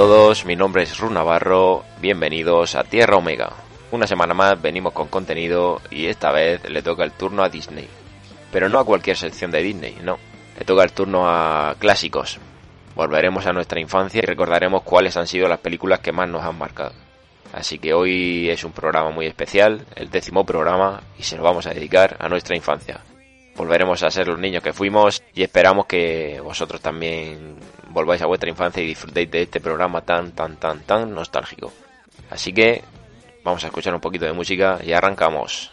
Todos, mi nombre es Run Navarro, bienvenidos a Tierra Omega. Una semana más venimos con contenido y esta vez le toca el turno a Disney. Pero no a cualquier sección de Disney, no. Le toca el turno a clásicos. Volveremos a nuestra infancia y recordaremos cuáles han sido las películas que más nos han marcado. Así que hoy es un programa muy especial, el décimo programa, y se lo vamos a dedicar a nuestra infancia. Volveremos a ser los niños que fuimos y esperamos que vosotros también volváis a vuestra infancia y disfrutéis de este programa tan, tan, tan, tan nostálgico. Así que vamos a escuchar un poquito de música y arrancamos.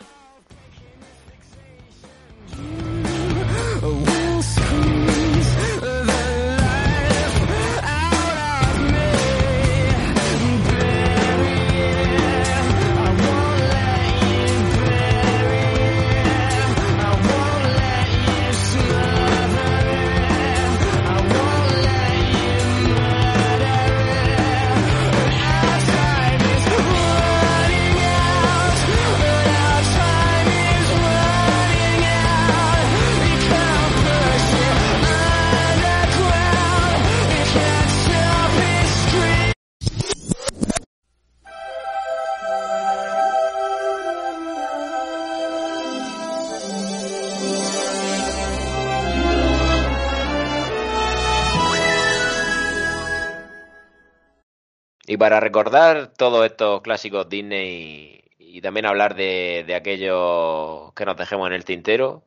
Y para recordar todos estos clásicos Disney y, también hablar de, de aquellos que nos dejemos en el tintero,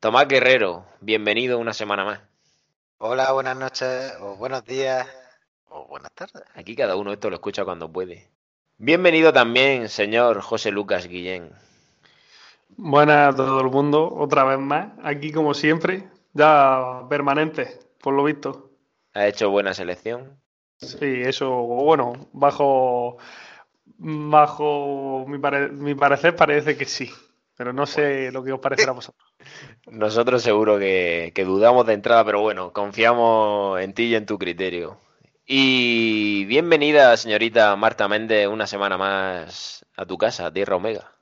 Tomás Guerrero, bienvenido una semana más. Hola, buenas noches, o buenos días, o buenas tardes. Aquí cada uno esto lo escucha cuando puede. Bienvenido también, señor José Lucas Guillén. Buenas a todo el mundo, otra vez más, aquí como siempre, ya permanente, por lo visto. Ha hecho buena selección. Sí, eso, bueno, bajo, bajo mi, pare- mi parecer parece que sí, pero no sé lo que os parecerá a vosotros. Nosotros seguro que, que dudamos de entrada, pero bueno, confiamos en ti y en tu criterio. Y bienvenida, señorita Marta Méndez, una semana más a tu casa, Tierra Omega.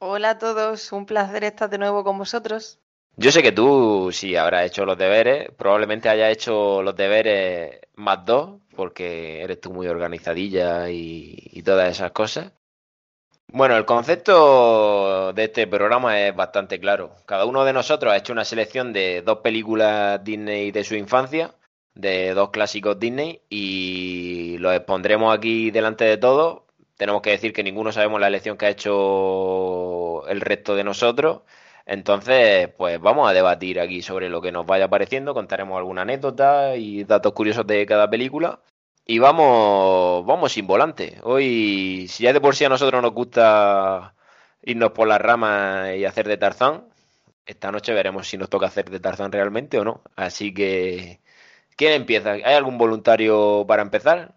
Hola a todos, un placer estar de nuevo con vosotros. Yo sé que tú sí habrás hecho los deberes, probablemente hayas hecho los deberes más dos, porque eres tú muy organizadilla y, y todas esas cosas. Bueno, el concepto de este programa es bastante claro. Cada uno de nosotros ha hecho una selección de dos películas Disney de su infancia, de dos clásicos Disney, y los expondremos aquí delante de todos. Tenemos que decir que ninguno sabemos la elección que ha hecho el resto de nosotros. Entonces, pues vamos a debatir aquí sobre lo que nos vaya pareciendo, contaremos alguna anécdota y datos curiosos de cada película. Y vamos, vamos sin volante. Hoy, si ya de por sí a nosotros nos gusta irnos por las ramas y hacer de Tarzán, esta noche veremos si nos toca hacer de Tarzán realmente o no. Así que, ¿quién empieza? ¿Hay algún voluntario para empezar?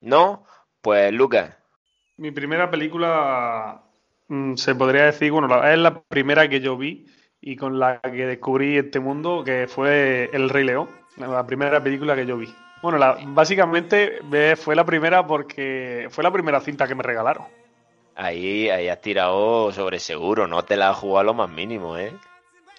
¿No? Pues Lucas. Mi primera película se podría decir, bueno, la- es la primera que yo vi y con la que descubrí este mundo, que fue El Rey León, la primera película que yo vi. Bueno, la- básicamente eh, fue la primera porque fue la primera cinta que me regalaron. Ahí, ahí has tirado sobre seguro, no te la has jugado a lo más mínimo, ¿eh?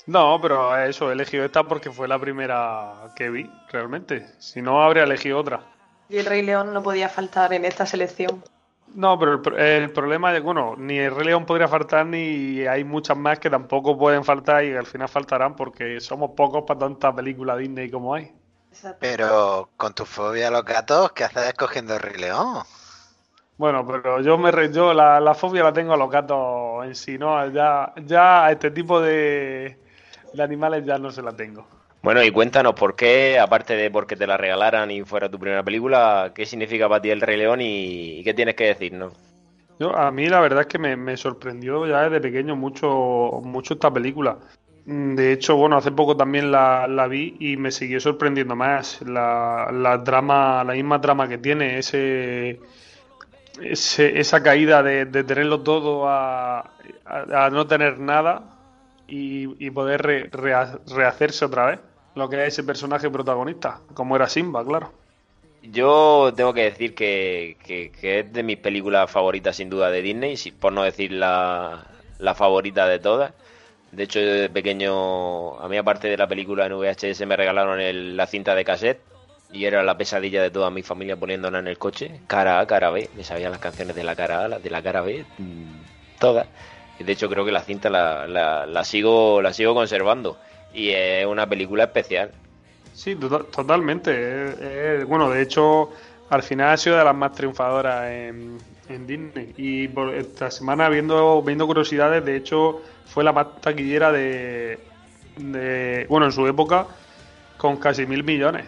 No, pero eso, he elegido esta porque fue la primera que vi, realmente. Si no, habría elegido otra. Y el Rey León no podía faltar en esta selección. No, pero el, el problema es, bueno, ni el Rey León podría faltar ni hay muchas más que tampoco pueden faltar y al final faltarán porque somos pocos para tanta película Disney como hay. Pero con tu fobia a los gatos, ¿qué haces escogiendo el Rey León? Bueno, pero yo me re- yo la, la fobia la tengo a los gatos en sí, ¿no? Ya, ya a este tipo de, de animales ya no se la tengo. Bueno, y cuéntanos por qué, aparte de porque te la regalaran y fuera tu primera película, ¿qué significa para ti el Rey León y, qué tienes que decirnos? A mí la verdad es que me, sorprendió ya desde pequeño mucho, mucho esta película. Mm, De hecho, bueno, hace poco también la, la vi y me siguió sorprendiendo más. La, la drama, la misma trama que tiene, ese, ese- esa caída de, tenerlo todo a, a- no tener nada y, y poder re- rehacerse otra vez. Lo que es ese personaje protagonista, como era Simba, claro. Yo tengo que decir que, que- es de mis películas favoritas sin duda de Disney, por no decir la, la favorita de todas. De hecho, yo de pequeño, a mí aparte de la película en VHS me regalaron el- la cinta de cassette y era la pesadilla de toda mi familia poniéndola en el coche, cara A, cara B. Me sabían las canciones de la cara A, de la cara B, mm, todas. De hecho, creo que la cinta la, la, la sigo la sigo conservando. Y es una película especial. Sí, to- totalmente. Eh, eh, bueno, de hecho, al final ha sido de las más triunfadoras en, en Disney. Y por esta semana, viendo, viendo curiosidades, de hecho, fue la más taquillera de, de. Bueno, en su época, con casi mil millones.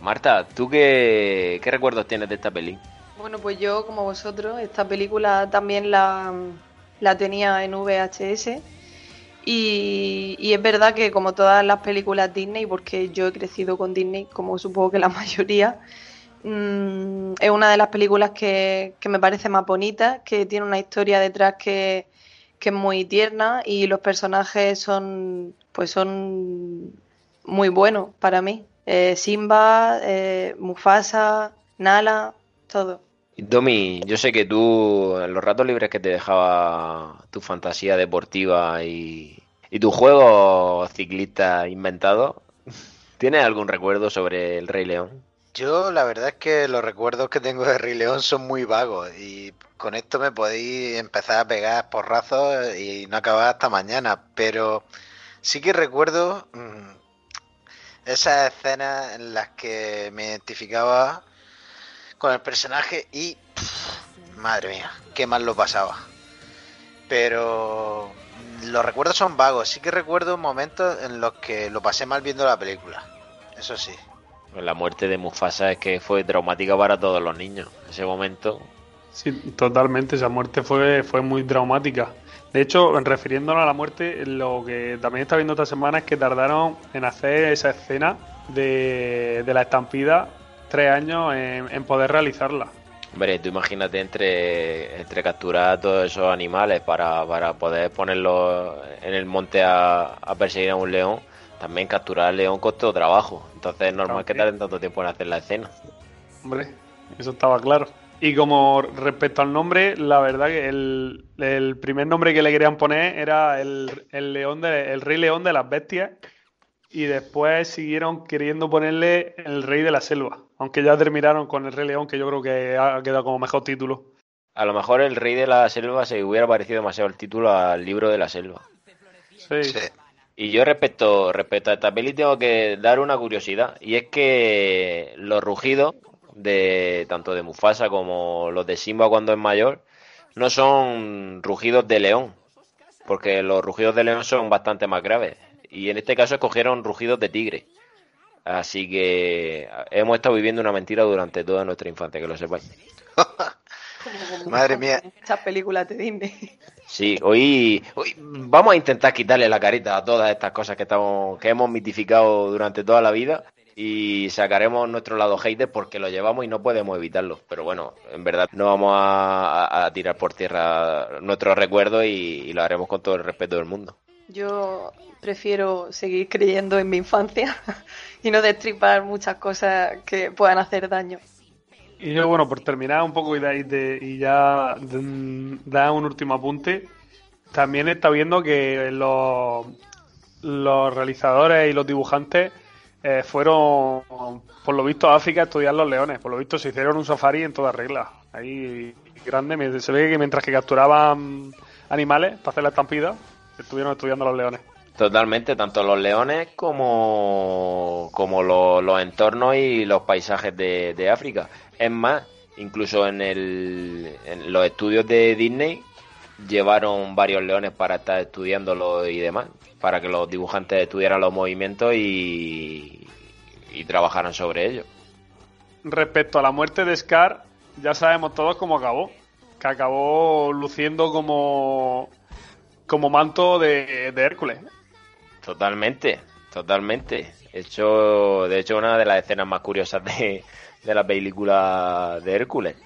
Marta, ¿tú qué, qué recuerdos tienes de esta peli? Bueno, pues yo, como vosotros, esta película también la, la tenía en VHS. Y, y es verdad que como todas las películas Disney, porque yo he crecido con Disney, como supongo que la mayoría, mm, es una de las películas que, que me parece más bonita, que tiene una historia detrás que, que es muy tierna y los personajes son, pues son muy buenos para mí. Eh, Simba, eh, Mufasa, Nala, todo. Domi, yo sé que tú, en los ratos libres que te dejaba tu fantasía deportiva y, tu juego ciclista inventado, ¿tienes algún recuerdo sobre el Rey León? Yo la verdad es que los recuerdos que tengo de Rey León son muy vagos y con esto me podéis empezar a pegar porrazos y no acabar hasta mañana, pero sí que recuerdo mm, esas escenas en las que me identificaba con el personaje y pff, madre mía, qué mal lo pasaba. Pero mm, los recuerdos son vagos, sí que recuerdo momentos en los que lo pasé mal viendo la película, eso sí. La muerte de Mufasa es que fue traumática para todos los niños. Ese momento, Sí, totalmente. Esa muerte fue, fue muy traumática. De hecho, refiriéndonos a la muerte, lo que también está viendo esta semana es que tardaron en hacer esa escena de, de la estampida tres años en, en poder realizarla. hombre, tú imagínate entre, entre capturar a todos esos animales para, para poder ponerlos en el monte a, a perseguir a un león. También capturar al león costó trabajo. Entonces es normal que tarden tanto tiempo en hacer la escena. Hombre, eso estaba claro. Y como respecto al nombre, la verdad que el, el primer nombre que le querían poner era el, el león de, el rey león de las bestias. Y después siguieron queriendo ponerle el rey de la selva. Aunque ya terminaron con el rey león, que yo creo que ha quedado como mejor título. A lo mejor el rey de la selva se hubiera parecido demasiado el título al libro de la selva. Sí. Sí. Y yo respecto, respecto a esta peli tengo que dar una curiosidad. Y es que los rugidos de tanto de Mufasa como los de Simba cuando es mayor no son rugidos de león. Porque los rugidos de león son bastante más graves. Y en este caso escogieron rugidos de tigre. Así que hemos estado viviendo una mentira durante toda nuestra infancia, que lo sepáis. Madre mía. Estas películas de Disney. Sí, hoy, hoy vamos a intentar quitarle la carita a todas estas cosas que estamos, que hemos mitificado durante toda la vida y sacaremos nuestro lado hater porque lo llevamos y no podemos evitarlo. Pero bueno, en verdad no vamos a, a- a tirar por tierra nuestros recuerdos y, y lo haremos con todo el respeto del mundo. Yo prefiero seguir creyendo en mi infancia y no destripar muchas cosas que puedan hacer daño. Y yo, bueno, por terminar un poco y, de, ahí de- y ya mm, dar un último apunte, también está viendo que los, los realizadores y los dibujantes eh, fueron, por lo visto, a África a estudiar los leones. Por lo visto, se hicieron un safari en toda regla. Ahí grande, se ve que mientras que capturaban animales para hacer la estampida, estuvieron estudiando los leones. Totalmente, tanto los leones como, como lo- los entornos y los paisajes de, de África. Es más, incluso en, el, en los estudios de Disney llevaron varios leones para estar estudiándolo y demás, para que los dibujantes estudiaran los movimientos y, y trabajaran sobre ellos. Respecto a la muerte de Scar, ya sabemos todos cómo acabó. Que acabó luciendo como, como manto de, de Hércules. Totalmente, totalmente. Hecho, de hecho, una de las escenas más curiosas de, de la película de Hércules.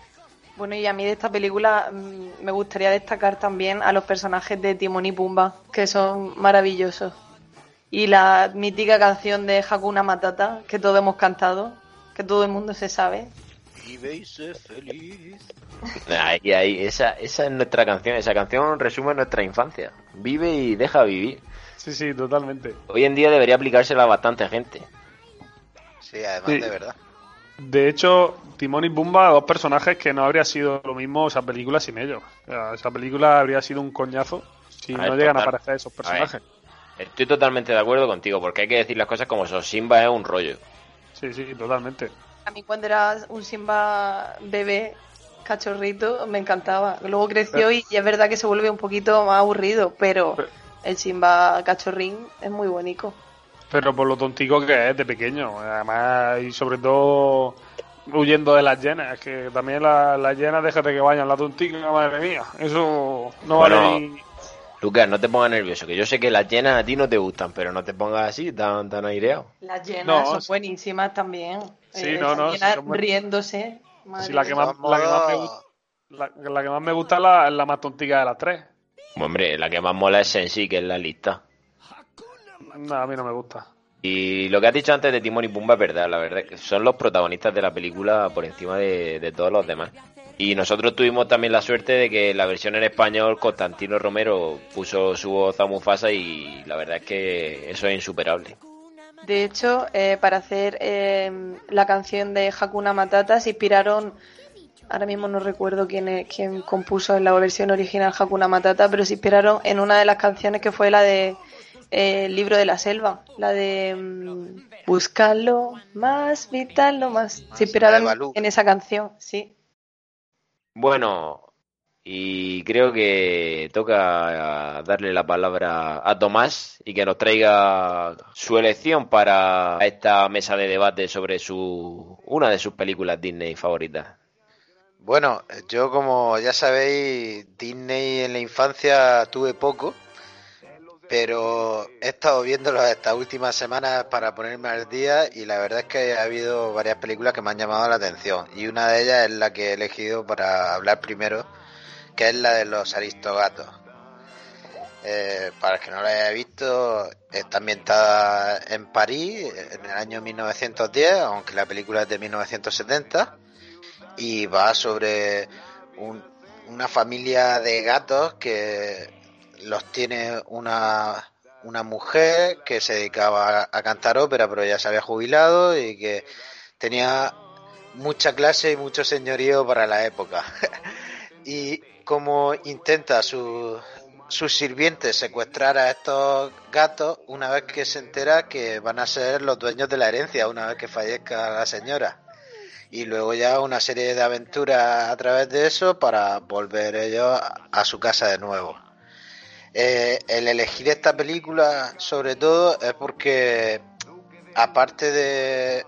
Bueno, y a mí de esta película mm, me gustaría destacar también a los personajes de Timón y Pumba, que son maravillosos. Y la mítica canción de Hakuna Matata, que todos hemos cantado, que todo el mundo se sabe. Vive y sé feliz. Ahí, ahí, esa, esa es nuestra canción. Esa canción resume nuestra infancia. Vive y deja vivir. Sí, sí, totalmente. Hoy en día debería aplicársela a bastante gente. Sí, además Sí. de verdad. De hecho, Timón y Pumba, dos personajes que no habría sido lo mismo esa película sin ellos. O sea, esa película habría sido un coñazo si A no ver, llegan a aparecer esos personajes. Estoy totalmente de acuerdo contigo, porque hay que decir las cosas como son. Simba es un rollo. Sí, sí, totalmente. A mí cuando era un Simba bebé, cachorrito, me encantaba. Luego creció y, y es verdad que se vuelve un poquito más aburrido, pero Pero- el Simba cachorrín es muy bonito. Pero por lo tontico que es de pequeño. Además, y sobre todo huyendo de las llenas. Es que también la- las llenas, déjate que vayan la tontica, madre mía. Eso no Bueno, vale ni. Lucas, no te pongas nervioso, que yo sé que las llenas a ti no te gustan, pero no te pongas así, tan, tan aireado. Las llenas No, son buenísimas también. Sí, Eh, no, no, sí, riéndose. Madre Sí, la que más- la que más me modos, La, la que más me gusta es la, es la más tontica de las tres. Hombre, la que más mola es Sensi, que es la lista. No, a mí no me gusta. Y lo que has dicho antes de Timón y Pumba es verdad, la verdad, es que son los protagonistas de la película por encima de, de todos los demás. Y nosotros tuvimos también la suerte de que la versión en español, Constantino Romero puso su voz a Mufasa y la verdad es que eso es insuperable. De hecho, eh, para hacer eh, la canción de Hakuna Matata se inspiraron, ahora mismo no recuerdo quién, es- quién compuso en la versión original Hakuna Matata, pero se inspiraron en una de las canciones que fue la de eh, El libro de la selva, la de mm, Buscarlo más, vital, más. Se inspiraron en esa canción, sí. Bueno, y creo que toca darle la palabra a Tomás y que nos traiga su elección para esta mesa de debate sobre su una de sus películas Disney favoritas. Bueno, yo como ya sabéis, Disney en la infancia tuve poco, pero he estado viéndolo estas últimas semanas para ponerme al día y la verdad es que ha habido varias películas que me han llamado la atención y una de ellas es la que he elegido para hablar primero, que es la de los Aristogatos. Eh, para el que no la haya visto, está ambientada en París en el año 1910, aunque la película es de 1970 y va sobre un- una familia de gatos que los tiene una, una mujer que se dedicaba a, a cantar ópera pero ya se había jubilado y que tenía mucha clase y mucho señorío para la época. y como intenta su, sus sirvientes secuestrar a estos gatos una vez que se entera que van a ser los dueños de la herencia una vez que fallezca la señora y luego ya una serie de aventuras a través de eso para volver ellos a, su casa de nuevo. Eh, el elegir esta película sobre todo es porque aparte de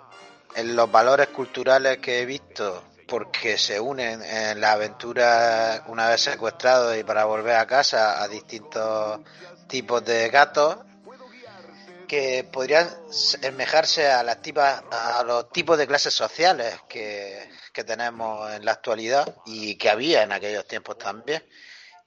los valores culturales que he visto porque se unen en la aventura una vez secuestrados y para volver a casa a distintos tipos de gatos que podrían semejarse a las tipas, a los tipos de clases sociales que, tenemos en la actualidad y que había en aquellos tiempos también.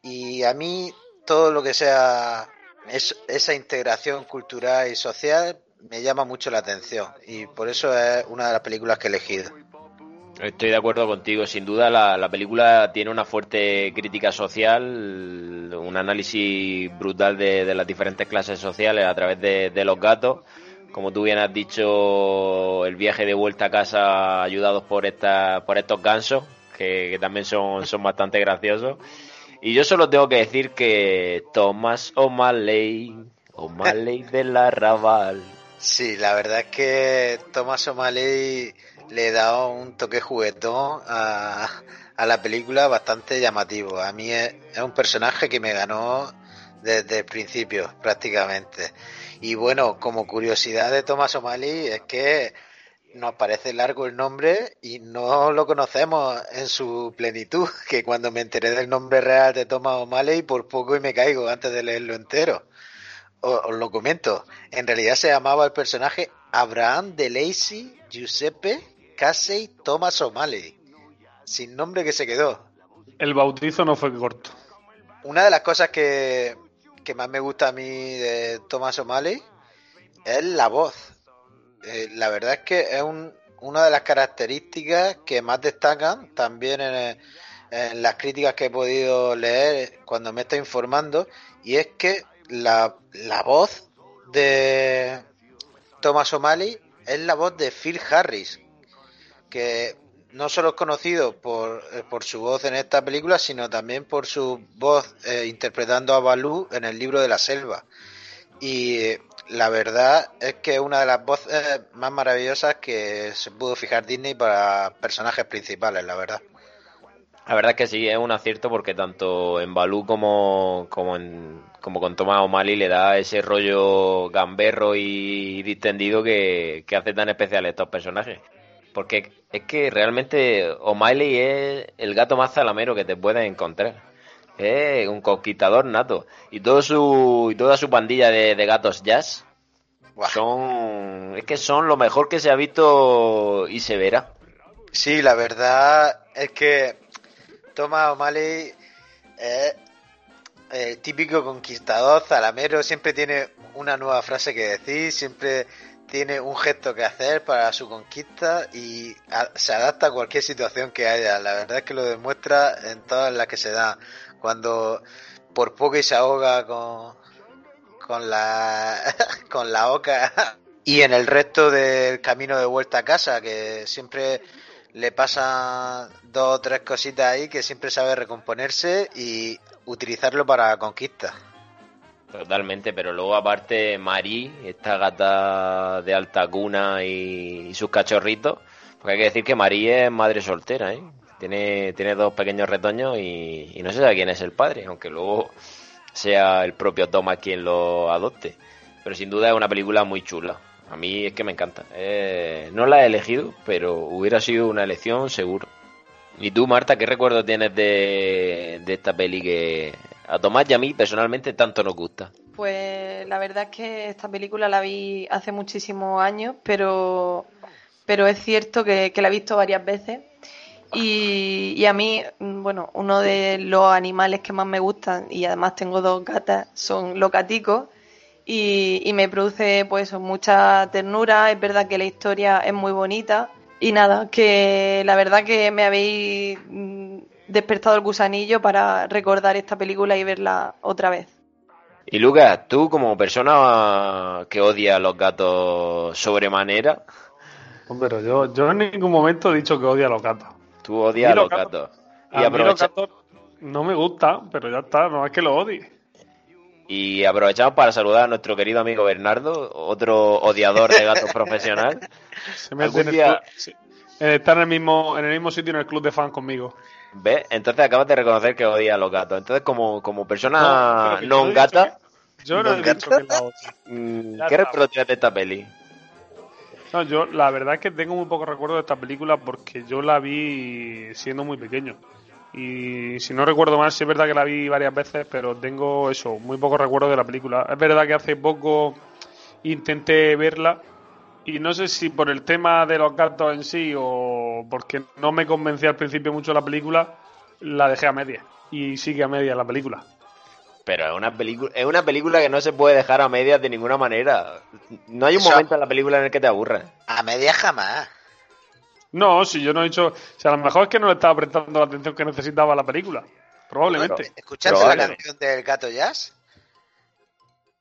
Y a mí todo lo que sea es- esa integración cultural y social me llama mucho la atención y por eso es una de las películas que he elegido. Estoy de acuerdo contigo, sin duda la, la película tiene una fuerte crítica social, un análisis brutal de, las diferentes clases sociales a través de, los gatos. Como tú bien has dicho, el viaje de vuelta a casa ayudados por esta, por estos gansos, que, que también son, son bastante graciosos. Y yo solo tengo que decir que Thomas O'Malley, O'Malley del Arrabal, Sí, la verdad es que Thomas O'Malley le da un toque juguetón a, a la película bastante llamativo. A mí es, es un personaje que me ganó desde el principio, prácticamente. Y bueno, como curiosidad de Thomas O'Malley es que nos parece largo el nombre y no lo conocemos en su plenitud, que cuando me enteré del nombre real de Thomas O'Malley por poco y me caigo antes de leerlo entero. O- Os lo comento, en realidad se llamaba el personaje Abraham de Lacey Giuseppe Casey Thomas O'Malley, sin nombre que se quedó. El bautizo no fue corto. Una de las cosas que, que más me gusta a mí de Thomas O'Malley es la voz. Eh, la verdad es que es un- una de las características que más destacan también en, en las críticas que he podido leer cuando me estoy informando, y es que la, la voz de Thomas O'Malley es la voz de Phil Harris, que no solo es conocido por, eh, por su voz en esta película, sino también por su voz eh, interpretando a Balú en el libro de la selva. Y eh, la verdad es que es una de las voces más maravillosas que se pudo fijar Disney para personajes principales, la verdad. La verdad es que sí, es un acierto porque tanto en Balú como, como, en, como con Tomás O'Malley le da ese rollo gamberro y distendido que, que hace tan especial estos personajes. Porque es que realmente O'Malley es el gato más zalamero que te puedes encontrar. Es un conquistador nato. Y todo su, y toda su pandilla de, de gatos jazz Buah. son. Es que son lo mejor que se ha visto y se verá. Sí, la verdad es que Thomas O'Malley es el típico conquistador, zalamero, siempre tiene una nueva frase que decir, siempre tiene un gesto que hacer para su conquista y se adapta a cualquier situación que haya. La verdad es que lo demuestra en todas las que se da. Cuando por poco y se ahoga con, con la con la oca y en el resto del camino de vuelta a casa que siempre le pasan dos o tres cositas ahí que siempre sabe recomponerse y utilizarlo para conquista. Totalmente, pero luego aparte Marí, esta gata de alta cuna y, sus cachorritos, porque hay que decir que Marí es madre soltera, ¿eh? Tiene, tiene dos pequeños retoños y, y no sé quién es el padre, aunque luego sea el propio Thomas quien lo adopte. Pero sin duda es una película muy chula. A mí es que me encanta. Eh, no la he elegido, pero hubiera sido una elección seguro. ¿Y tú, Marta, qué recuerdo tienes de, de esta peli que a Tomás y a mí personalmente tanto nos gusta? Pues la verdad es que esta película la vi hace muchísimos años, pero, pero es cierto que, que la he visto varias veces. Y, y a mí, mm, bueno, uno de los animales que más me gustan, y además tengo dos gatas, son los gaticos. Y, y me produce pues mucha ternura. Es verdad que la historia es muy bonita. Y nada, que la verdad que me habéis mm, despertado el gusanillo para recordar esta película y verla otra vez. Y Lucas, tú como persona que odia a los gatos sobremanera, Hombre, Pero yo, yo en ningún momento he dicho que odio a los gatos. tú odias A a los los gatos. A Y, mí los aprovecha- gatos no me gustan, pero ya está, no es que los odie. y aprovechamos para saludar a nuestro querido amigo Bernardo, otro odiador de gatos profesional. Se en el día- club- sí. Eh, Está en el mismo, en el mismo sitio en el club de fans conmigo. ¿Ves? Entonces acabas de reconocer que odia a los gatos. Entonces, como, como persona no gata, que- Yo no he ¿Non dicho que la ¿qué recuerdo tienes de esta peli? No, yo la verdad es que tengo muy poco recuerdo de esta película porque yo la vi siendo muy pequeño. Y si no recuerdo mal, sí es verdad que la vi varias veces, pero tengo eso, muy poco recuerdo de la película. Es verdad que hace poco intenté verla y no sé si por el tema de los gatos en sí o porque no me convencía al principio mucho la película, la dejé a media. Y sigue a media la película. Pero es una película, es una película que no se puede dejar a medias de ninguna manera. No hay un Eso- momento en la película en el que te aburras. A media jamás. No, si yo no he dicho. O sea, a lo mejor es que no le estaba prestando la atención que necesitaba la película. Probablemente. ¿Escuchaste la canción del gato jazz?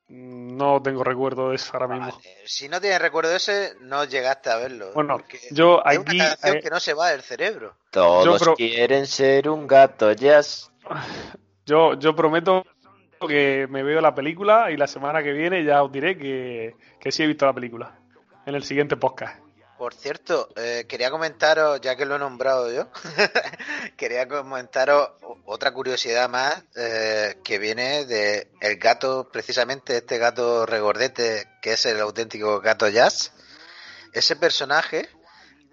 No tengo recuerdo de eso ahora mismo. Vale, Si no tienes recuerdo ese, no llegaste a verlo. Bueno, porque yo es aquí. una canción eh, que no se va del cerebro. Todos pro- quieren ser un gato jazz. yo, yo prometo que me veo la película y la semana que viene ya os diré que, que sí he visto la película. En el siguiente podcast. Por cierto, eh, quería comentaros, ya que lo he nombrado yo, quería comentaros otra curiosidad más eh, que viene de el gato, precisamente este gato regordete, que es el auténtico gato jazz. Ese personaje,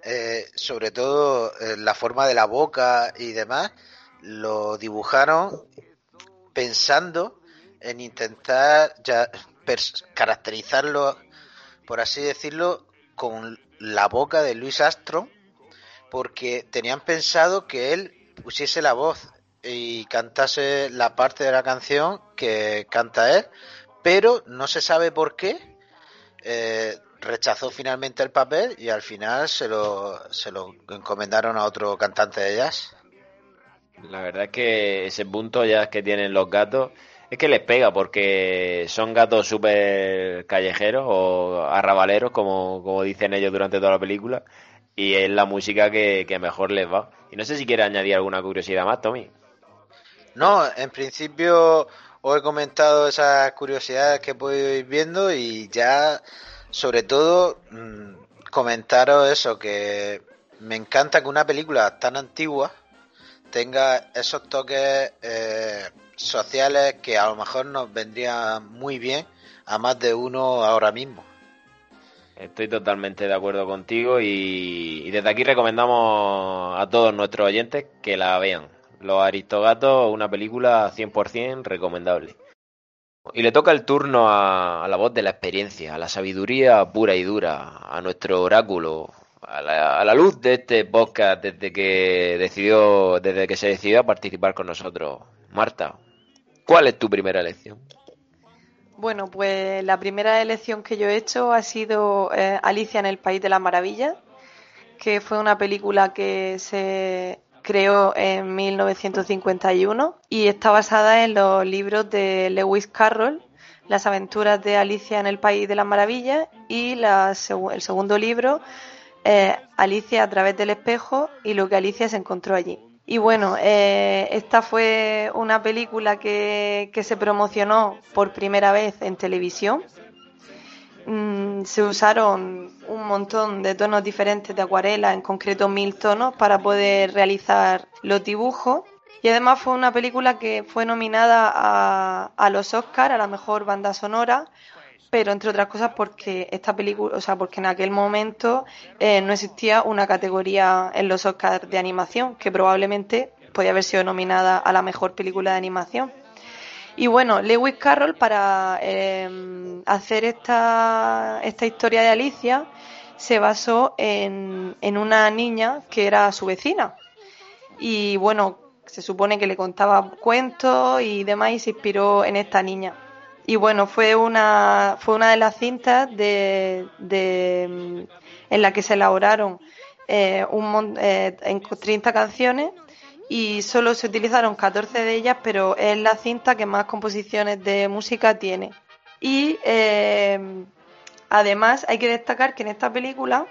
eh, sobre todo eh, la forma de la boca y demás, lo dibujaron pensando en intentar ya caracterizarlo, por así decirlo, con la boca de Louis Armstrong, porque tenían pensado que él pusiese la voz y cantase la parte de la canción que canta él, pero no se sabe por qué. eh, rechazó finalmente el papel y al final se lo, se lo encomendaron a otro cantante de jazz. La verdad es que ese punto ya que tienen los gatos es que les pega porque son gatos súper callejeros o arrabaleros, como, como dicen ellos durante toda la película, y es la música que, que mejor les va. Y no sé si quiere añadir alguna curiosidad más, Tommy. No, en principio os he comentado esas curiosidades que puedo ir viendo y ya, sobre todo, mm, comentaros eso, que me encanta que una película tan antigua tenga esos toques eh, sociales que a lo mejor nos vendrían muy bien a más de uno ahora mismo. Estoy totalmente de acuerdo contigo y, y desde aquí recomendamos a todos nuestros oyentes que la vean. Los Aristogatos, una película 100% recomendable. Y le toca el turno a, a, la voz de la experiencia, a la sabiduría pura y dura, a nuestro oráculo, a la, a la, luz de este podcast desde que decidió, desde que se decidió a participar con nosotros. Marta, ¿cuál es tu primera elección? Bueno, pues la primera elección que yo he hecho ha sido eh, Alicia en el País de las Maravillas, que fue una película que se creó en 1951 y está basada en los libros de Lewis Carroll, Las aventuras de Alicia en el País de las Maravillas y la, el segundo libro, eh, Alicia a través del espejo y lo que Alicia se encontró allí. Y bueno, eh, esta fue una película que, se promocionó por primera vez en televisión. Mm, se usaron un montón de tonos diferentes de acuarela, en concreto mil tonos, para poder realizar los dibujos. Y además fue una película que fue nominada a, a los Oscars, a la mejor banda sonora, pero entre otras cosas porque esta película, o sea, porque en aquel momento eh, no existía una categoría en los Oscars de animación que probablemente podía haber sido nominada a la mejor película de animación. Y bueno, Lewis Carroll para eh, hacer esta, esta historia de Alicia se basó en, en una niña que era su vecina. Y bueno, se supone que le contaba cuentos y demás y se inspiró en esta niña y bueno, fue una, fue una de las cintas de, de en la que se elaboraron eh, un, eh, en 30 canciones y solo se utilizaron 14 de ellas, pero es la cinta que más composiciones de música tiene. Y eh, además hay que destacar que en esta película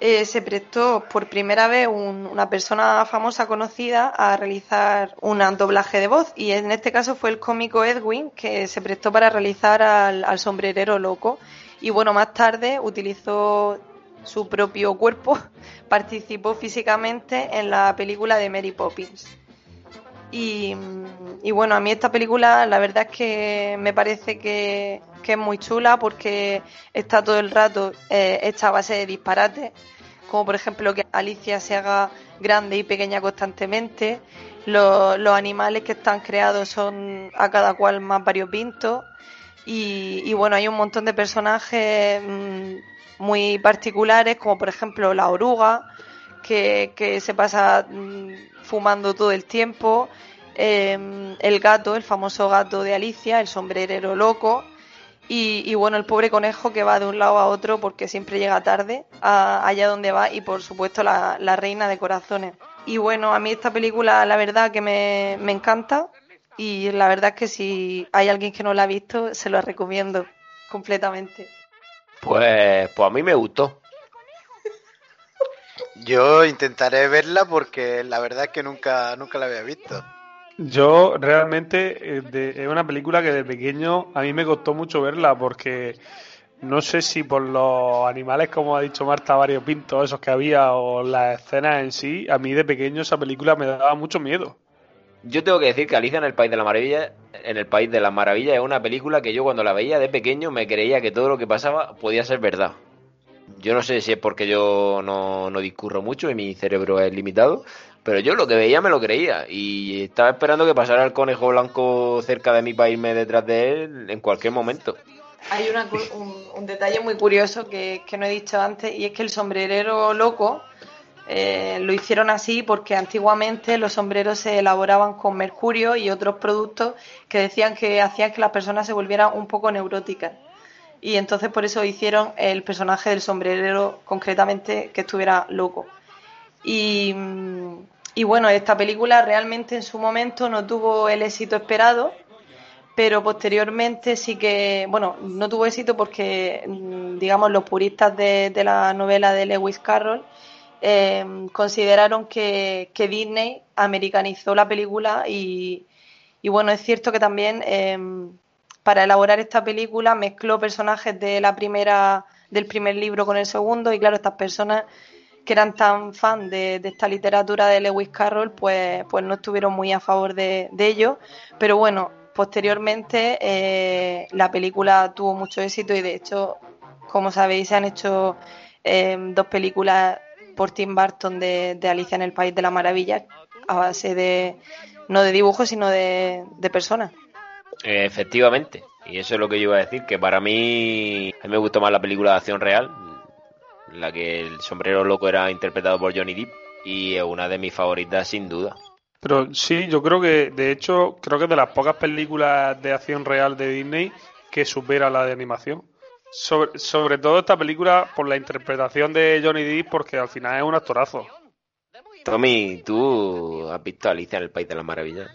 eh, se prestó por primera vez un, una persona famosa conocida a realizar un doblaje de voz. Y en este caso fue el cómico Edwin que se prestó para realizar al, al sombrerero loco. Y bueno más tarde utilizó su propio cuerpo participó físicamente en la película de Mary Poppins y, y, bueno, a mí esta película la verdad es que me parece que, es muy chula porque está todo el rato eh, esta base de disparates, como por ejemplo que Alicia se haga grande y pequeña constantemente, los, animales que están creados son a cada cual más variopintos. Y, y bueno, hay un montón de personajes mmm, muy particulares, como por ejemplo la oruga, que, se pasa mmm, fumando todo el tiempo, eh, el gato, el famoso gato de Alicia, el sombrerero loco, y, y, bueno, el pobre conejo que va de un lado a otro porque siempre llega tarde a, allá donde va y por supuesto la, la, reina de corazones. Y bueno, a mí esta película la verdad que me, me encanta y la verdad es que si hay alguien que no la ha visto se lo recomiendo completamente. Pues, pues a mí me gustó. Yo intentaré verla porque la verdad es que nunca, nunca la había visto. Yo realmente eh, es una película que de pequeño a mí me costó mucho verla porque no sé si por los animales, como ha dicho Marta, varios pintos, esos que había, o las escenas en sí, a mí de pequeño esa película me daba mucho miedo. Yo tengo que decir que Alicia en el País de la Maravilla, en el País de las Maravillas, es una película que yo cuando la veía de pequeño me creía que todo lo que pasaba podía ser verdad. Yo no sé si es porque yo no, discurro mucho y mi cerebro es limitado, pero yo lo que veía me lo creía y estaba esperando que pasara el conejo blanco cerca de mí para irme detrás de él en cualquier momento. Hay una, un, un, detalle muy curioso que, que, no he dicho antes y es que el sombrerero loco eh, lo hicieron así porque antiguamente los sombreros se elaboraban con mercurio y otros productos que decían que hacían que las personas se volvieran un poco neuróticas. Y entonces por eso hicieron el personaje del sombrerero concretamente que estuviera loco. Y, y bueno, esta película realmente en su momento no tuvo el éxito esperado, pero posteriormente sí que, bueno, no tuvo éxito porque, mm, digamos, los puristas de, la novela de Lewis Carroll em, consideraron que, Disney americanizó la película y, bueno, es cierto que también em, para elaborar esta película mezcló personajes de la primera, del primer libro con el segundo y claro, estas personas que eran tan fan de, esta literatura de Lewis Carroll, pues, pues no estuvieron muy a favor de, de ello. Pero bueno, Posteriormente, eh, la película tuvo mucho éxito y de hecho, como sabéis, se han hecho em, dos películas por Tim Burton de, Alicia en el País de la Maravilla a base de, no de dibujos, sino de, personas. Efectivamente, y eso es lo que yo iba a decir, que para mí, a mí me gustó más la película de acción real, la que el sombrero loco era interpretado por Johnny Depp, y es una de mis favoritas sin duda. Pero sí, yo creo que, de hecho, creo que es de las pocas películas de acción real de Disney que supera la de animación. Sobre, sobre todo esta película por la interpretación de Johnny Depp, porque al final es un actorazo. Tommy, ¿tú has visto Alicia en el País de las Maravillas?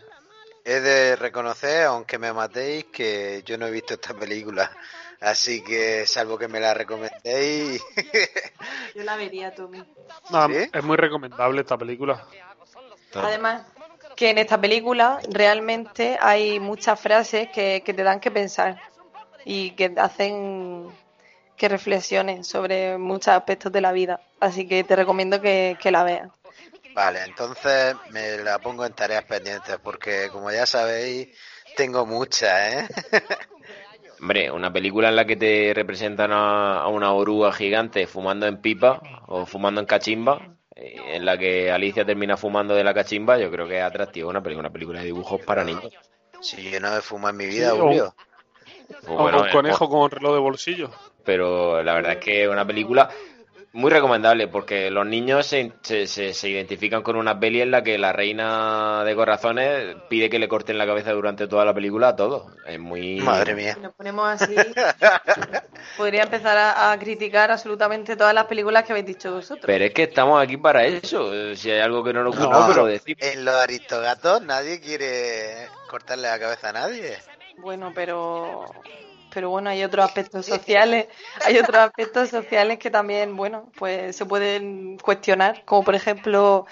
He de reconocer, aunque me matéis, que yo no he visto esta película. Así que, salvo que me la recomendéis. yo la vería, Tommy. Es muy recomendable esta película. Además, que en esta película realmente hay muchas frases que, te dan que pensar y que hacen que reflexiones sobre muchos aspectos de la vida. Así que te recomiendo que, la veas. Vale, entonces me la pongo en tareas pendientes porque como ya sabéis, tengo muchas, ¿eh? Hombre, una película en la que te representan a, una oruga gigante fumando en pipa o fumando en cachimba, eh, en la que Alicia termina fumando de la cachimba, yo creo que es atractivo una película, una película de dibujos para niños. Si yo no me fumo en mi vida, Julio. Pues un eh, conejo con reloj de bolsillo. Pero la verdad es que es una película muy recomendable porque los niños se, se, identifican con una peli en la que la reina de corazones pide que le corten la cabeza durante toda la película a todos. Es muy. Madre mía. Si nos ponemos así, podría empezar a, criticar absolutamente todas las películas que habéis dicho vosotros. Pero es que estamos aquí para eso. Si hay algo que no nos gusta, pero decir. En los aristogatos nadie quiere cortarle la cabeza a nadie. Bueno, pero pero bueno, hay otros aspectos sociales, hay otros aspectos sociales que también, bueno, pues se pueden cuestionar, como por ejemplo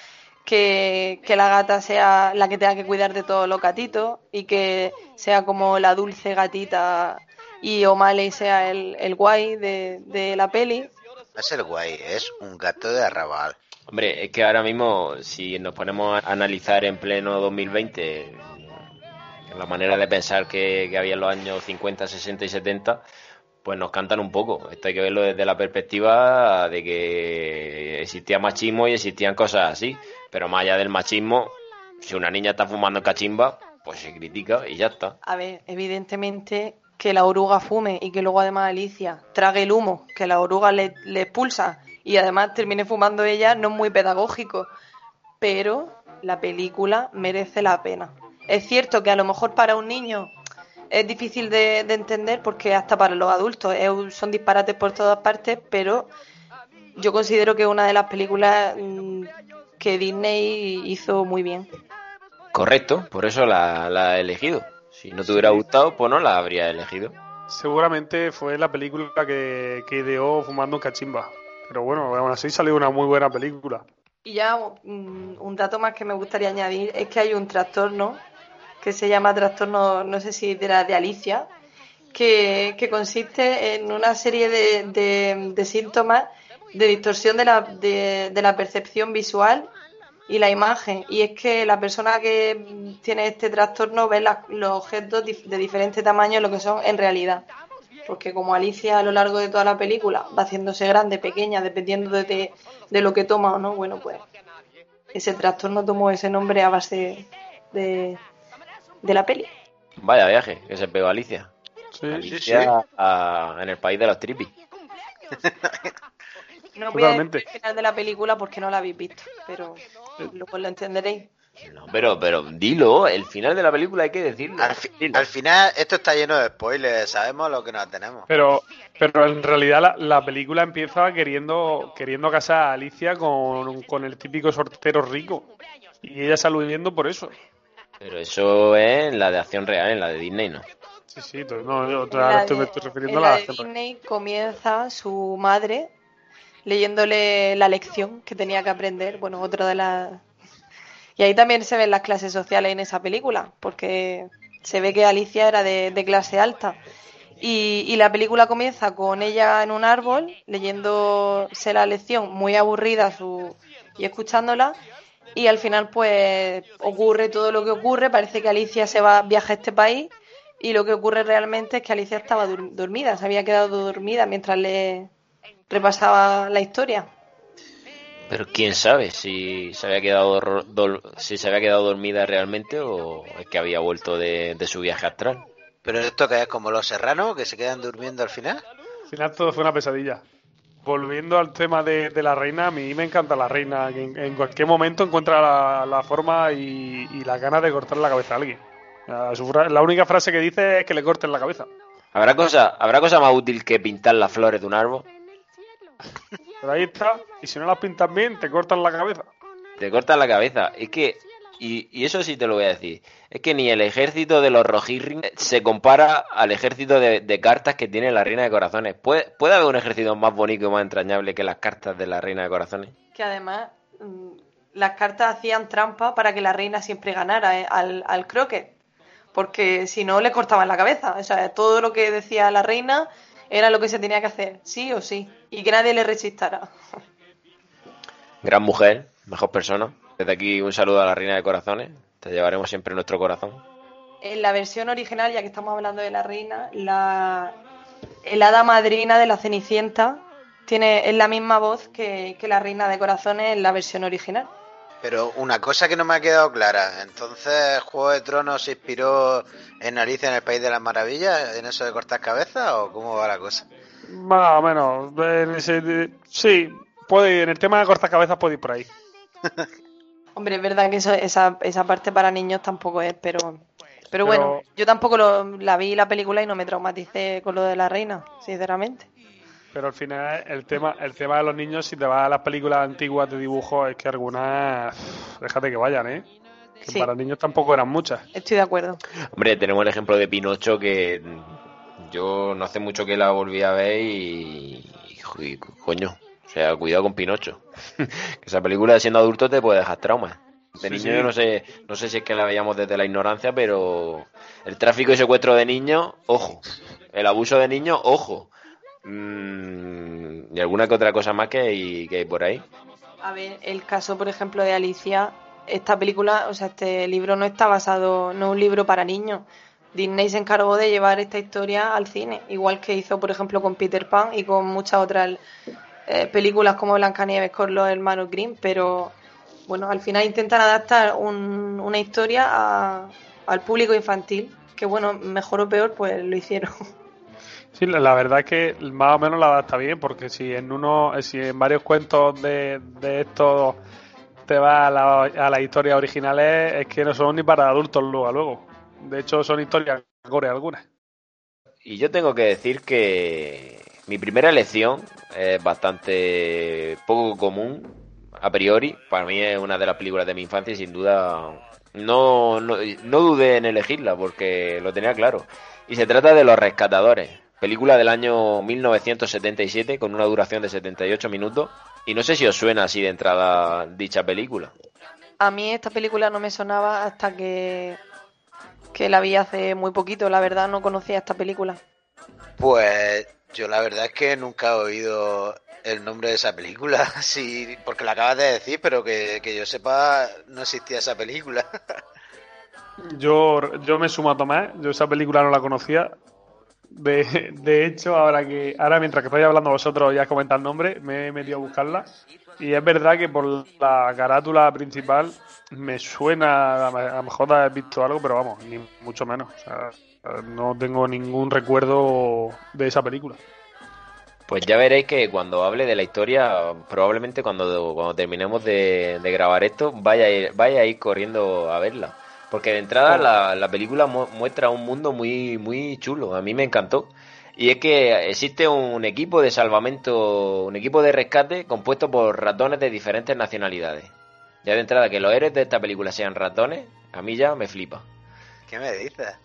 que, la gata sea la que tenga que cuidar de todos los gatitos y que sea como la dulce gatita y O'Malley sea el, el guay de, de la peli. No es el guay, es un gato de arrabal. Hombre, es que ahora mismo, si nos ponemos a analizar en pleno 2020 la manera de pensar que, había en los años 50, 60 y 70, pues nos cantan un poco. Esto hay que verlo desde la perspectiva de que existía machismo y existían cosas así. Pero más allá del machismo, si una niña está fumando cachimba, pues se critica y ya está. A ver, evidentemente que la oruga fume y que luego además Alicia trague el humo que la oruga le, le expulsa y además termine fumando ella no es muy pedagógico. Pero la película merece la pena. Es cierto que a lo mejor para un niño es difícil de, entender porque hasta para los adultos son disparates por todas partes, pero yo considero que es una de las películas mm, que Disney hizo muy bien. Correcto, por eso la, he elegido. Si no te hubiera gustado, pues no la habría elegido. Seguramente fue la película que, que ideó Fumando Cachimba. Pero bueno, aún así salió una muy buena película. Y ya mm, un dato más que me gustaría añadir es que hay un trastorno que se llama trastorno, no sé si de la de Alicia, que, consiste en una serie de, de, síntomas de distorsión de la, de, la percepción visual y la imagen. Y es que la persona que tiene este trastorno ve los objetos de diferente tamaño lo que son en realidad. Porque como Alicia a lo largo de toda la película va haciéndose grande, pequeña, dependiendo de, de lo que toma o no, bueno, pues ese trastorno tomó ese nombre a base de, de la peli. Vaya viaje que se pegó Alicia. Sí, Alicia en el país de los tripis. no voy a decir el final de la película porque no la habéis visto, pero luego lo entenderéis. No, pero, pero dilo, el final de la película hay que decirlo. Al, final, esto está lleno de spoilers, sabemos lo que nos tenemos. Pero, pero en realidad la, la película empieza queriendo, queriendo casar a Alicia con, con el típico sortero rico. Y ella sale huyendo por eso. Pero eso es en la de acción real, en la de Disney, ¿no? Sí, sí, no, yo ahora estoy, refiriendo a la de Disney comienza su madre leyéndole la lección que tenía que aprender, bueno, otra de las... Y ahí también se ven las clases sociales en esa película, porque se ve que Alicia era de, clase alta. Y, la película comienza con ella en un árbol, leyéndose la lección, muy aburrida su, y escuchándola, y al final pues ocurre todo lo que ocurre, parece que Alicia se va viaja a este país y lo que ocurre realmente es que Alicia estaba dormida, se había quedado dormida mientras le repasaba la historia. Pero quién sabe si se había quedado si se había quedado dormida realmente o es que había vuelto de, su viaje astral. Pero esto que es como los serranos que se quedan durmiendo al final. Al final todo fue una pesadilla. Volviendo al tema de, la reina, a mí me encanta la reina, en, cualquier momento encuentra la, forma y, y la ganas de cortar la cabeza a alguien. La única frase que dice es que le corten la cabeza. ¿Habrá cosa, ¿Habrá cosa más útil que pintar las flores de un árbol? Pero ahí está. Y si no las pintas bien, te cortan la cabeza. Te cortan la cabeza. Es que, y, eso sí te lo voy a decir, es que ni el ejército de los Rojirring se compara al ejército de, cartas que tiene la Reina de Corazones. ¿Puede, ¿Puede haber un ejército más bonito y más entrañable que las cartas de la Reina de Corazones? Que además mm, las cartas hacían trampa para que la reina siempre ganara eh, al, al croquet porque si no le cortaban la cabeza. O sea, todo lo que decía la reina era lo que se tenía que hacer, sí o sí, y que nadie le resistara. Gran mujer, mejor persona. Desde aquí un saludo a la reina de corazones. Te llevaremos siempre en nuestro corazón. En la versión original, ya que estamos hablando de la reina, la el hada madrina de la Cenicienta tiene es la misma voz que, que la reina de corazones en la versión original. Pero una cosa que no me ha quedado clara, entonces Juego de Tronos se inspiró en Alicia en el País de las Maravillas, en eso de cortar cabezas o cómo va la cosa? Más o menos, sí, puede en el tema de cortar cabezas puede ir por ahí. Hombre, es verdad que eso, esa, esa parte para niños tampoco es, pero, pero, bueno, yo tampoco la vi la película y no me traumaticé con lo de la reina, sinceramente. Pero al final el tema, el tema de los niños, si te vas a las películas antiguas de dibujo, es que algunas, déjate que vayan, ¿eh? Que para niños tampoco eran muchas. Estoy de acuerdo. Hombre, tenemos el ejemplo de Pinocho que yo no hace mucho que la volví a ver y, coño, o sea, cuidado con Pinocho. que esa película siendo adulto te puede dejar traumas. De niño yo no sé, no sé si es que la veíamos desde la ignorancia, pero el tráfico y secuestro de niños, ojo. El abuso de niños, ojo. Mm, ¿Y alguna que otra cosa más que hay, que hay por ahí? A ver, el caso, por ejemplo, de Alicia, esta película, o sea, este libro no está basado, no es un libro para niños. Disney se encargó de llevar esta historia al cine, igual que hizo, por ejemplo, con Peter Pan y con muchas otras eh, películas como Blancanieves con los hermanos Grimm, pero bueno, al final intentan adaptar una historia al público infantil, que bueno, mejor o peor, pues lo hicieron. Sí, la verdad es que más o menos la adapta bien, porque si en uno, si en varios cuentos de, de estos te vas a, la, a las historias originales, es que no son ni para adultos luego, luego. De hecho, son historias gore algunas. Y yo tengo que decir que mi primera elección es bastante poco común a priori. Para mí es una de las películas de mi infancia y sin duda no, no, no dudé en elegirla porque lo tenía claro. Y se trata de Los Rescatadores Película del año 1977 con una duración de 78 minutos. Y no sé si os suena así de entrada dicha película. A mí esta película no me sonaba hasta que, que la vi hace muy poquito. La verdad no conocía esta película. Pues yo la verdad es que nunca he oído el nombre de esa película. Sí, porque la acabas de decir, pero que, que yo sepa no existía esa película. Yo, yo me sumo a Tomás, yo esa película no la conocía. De, de, hecho, ahora que ahora mientras que estáis hablando vosotros ya comentáis el nombre, me he metido a buscarla. Y es verdad que por la carátula principal me suena, a lo mejor has visto algo, pero vamos, ni mucho menos. O sea, no tengo ningún recuerdo de esa película. Pues ya veréis que cuando hable de la historia, probablemente cuando, cuando terminemos de, de grabar esto, vaya a, ir, vaya a ir corriendo a verla. Porque de entrada la, la, película muestra un mundo muy, muy chulo. A mí me encantó. Y es que existe un equipo de salvamento, un equipo de rescate compuesto por ratones de diferentes nacionalidades. Ya de entrada que los héroes de esta película sean ratones, a mí ya me flipa. ¿Qué me dices?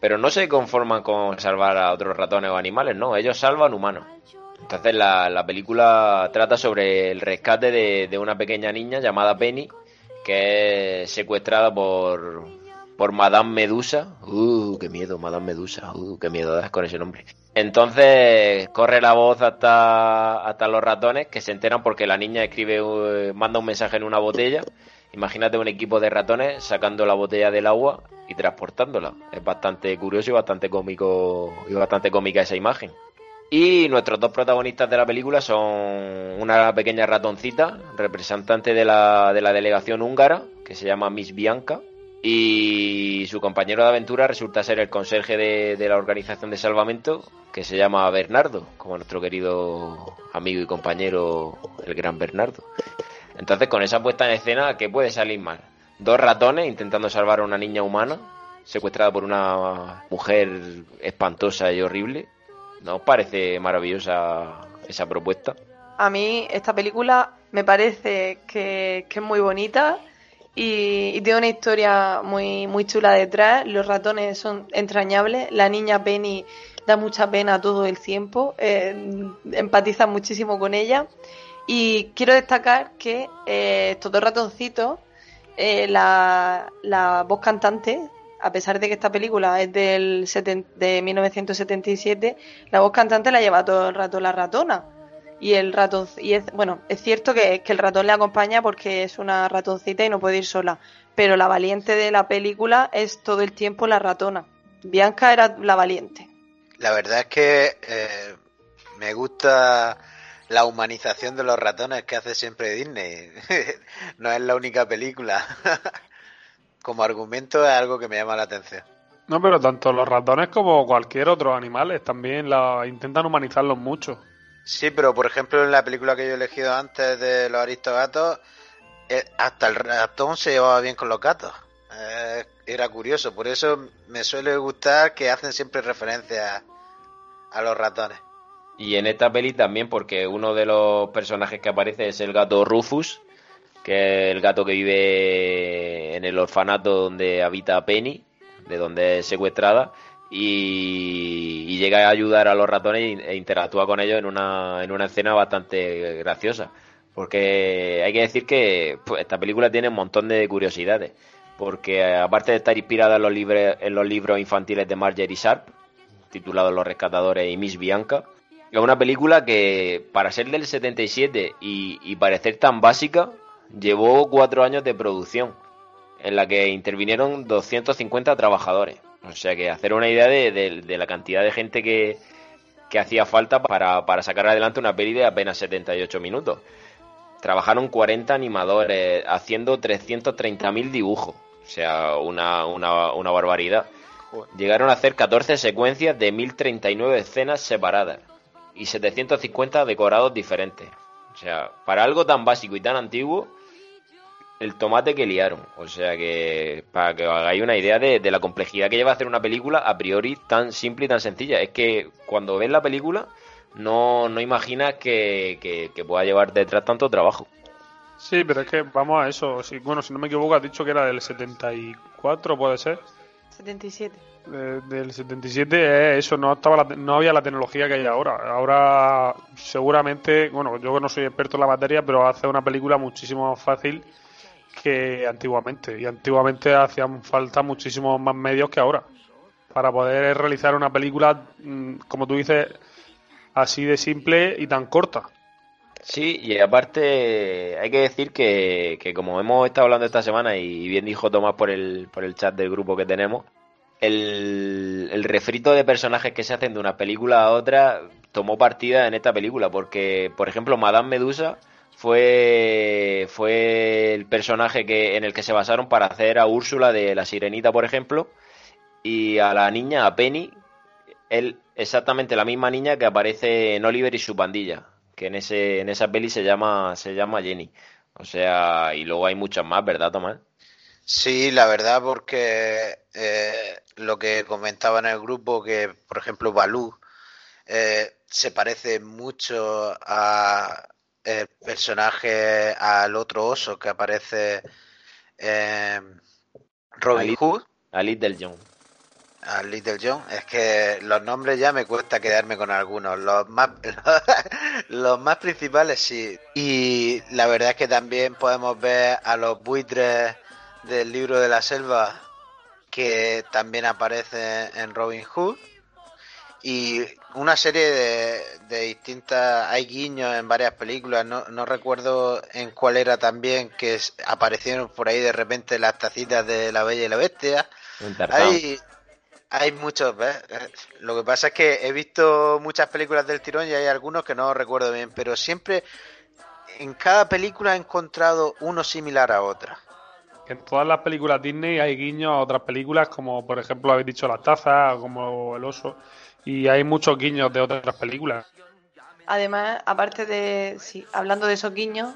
Pero no se conforman con salvar a otros ratones o animales, no, ellos salvan humanos. Entonces la, la película trata sobre el rescate de, de, una pequeña niña llamada Penny, que es secuestrada por, por Madame Medusa. Uh, qué miedo, Madame Medusa. Uh, qué miedo das con ese nombre. Entonces corre la voz hasta, hasta los ratones que se enteran porque la niña escribe, uh, manda un mensaje en una botella. Imagínate un equipo de ratones sacando la botella del agua y transportándola. Es bastante curioso y bastante cómico y bastante cómica esa imagen. Y nuestros dos protagonistas de la película son una pequeña ratoncita, representante de la, de la delegación húngara, que se llama Miss Bianca, y su compañero de aventura resulta ser el conserje de, de, la organización de salvamento, que se llama Bernardo, como nuestro querido amigo y compañero, el gran Bernardo. Entonces, con esa puesta en escena, ¿qué puede salir mal? Dos ratones intentando salvar a una niña humana, secuestrada por una mujer espantosa y horrible ¿No os parece maravillosa esa propuesta? A mí esta película me parece que, es muy bonita y, y, tiene una historia muy, muy chula detrás. Los ratones son entrañables. La niña Penny da mucha pena todo el tiempo. Eh, empatiza muchísimo con ella. Y quiero destacar que eh, estos dos eh, la, la voz cantante a pesar de que esta película es del de 1977, la voz cantante la lleva todo el rato la ratona. Y el ratón, y es, bueno, es cierto que, que el ratón le acompaña porque es una ratoncita y no puede ir sola. Pero la valiente de la película es todo el tiempo la ratona. Bianca era la valiente. La verdad es que eh, me gusta la humanización de los ratones que hace siempre Disney. no es la única película. como argumento es algo que me llama la atención. No, pero tanto los ratones como cualquier otro animales también la, intentan humanizarlos mucho. Sí, pero por ejemplo en la película que yo he elegido antes de los aristogatos, eh, hasta el ratón se llevaba bien con los gatos. Eh, era curioso, por eso me suele gustar que hacen siempre referencia a, a los ratones. Y en esta peli también porque uno de los personajes que aparece es el gato Rufus, que es el gato que vive en el orfanato donde habita Penny, de donde es secuestrada, y, llega a ayudar a los ratones e interactúa con ellos en una, en una escena bastante graciosa. Porque hay que decir que pues, esta película tiene un montón de curiosidades. Porque aparte de estar inspirada en los, libros, en los libros infantiles de Marjorie Sharp, titulados Los Rescatadores y Miss Bianca, es una película que para ser del 77 y, y parecer tan básica, llevó cuatro años de producción, en la que intervinieron 250 trabajadores. O sea que hacer una idea de, de, de la cantidad de gente que, que hacía falta para, para, sacar adelante una peli de apenas 78 minutos. Trabajaron 40 animadores haciendo 330.000 dibujos. O sea, una, una, una barbaridad. Llegaron a hacer 14 secuencias de 1039 escenas separadas y 750 decorados diferentes. O sea, para algo tan básico y tan antiguo, el tomate que liaron. O sea que, para que os hagáis una idea de, la complejidad que lleva hacer una película a priori tan simple y tan sencilla. Es que cuando ves la película no, no imaginas que, que, que pueda llevar detrás tanto trabajo. Sí, pero es que vamos a eso. Si, bueno, si no me equivoco, has dicho que era del 74, puede ser. 77. De, del 77, eh, eso, no, estaba la, no había la tecnología que hay ahora. Ahora, seguramente, bueno, yo no soy experto en la materia, pero hace una película muchísimo más fácil que antiguamente. Y antiguamente hacían falta muchísimos más medios que ahora para poder realizar una película, mm, como tú dices, así de simple y tan corta. Sí, y aparte hay que decir que, como hemos estado hablando esta semana y bien dijo Tomás por el, por el chat del grupo que tenemos, el, el refrito de personajes que se hacen de una película a otra tomó partida en esta película, porque, por ejemplo, Madame Medusa fue, fue el personaje que, en el que se basaron para hacer a Úrsula de la Sirenita, por ejemplo, y a la niña, a Penny, él, exactamente la misma niña que aparece en Oliver y su pandilla, que en, ese, en esa peli se llama, se llama Jenny. O sea, y luego hay muchas más, ¿verdad, Tomás? Sí, la verdad, porque eh, lo que comentaba en el grupo, que por ejemplo Balú eh, se parece mucho a, el personaje al otro oso que aparece eh, Robin Hood. A Little John. A Little John. Es que los nombres ya me cuesta quedarme con algunos. Los más, los más principales sí. Y la verdad es que también podemos ver a los buitres del libro de la selva que también aparecen en Robin Hood. Y una serie de, distintas. Hay guiños en varias películas. No, no recuerdo en cuál era también que aparecieron por ahí de repente las tacitas de La Bella y la Bestia. Hay, hay muchos, ¿ves? Lo que pasa es que he visto muchas películas del tirón y hay algunos que no recuerdo bien, pero siempre en cada película he encontrado uno similar a otra. En todas las películas Disney hay guiños a otras películas, como por ejemplo habéis dicho La Taza, como El Oso, y hay muchos guiños de otras películas. Además, aparte de, sí, hablando de esos guiños,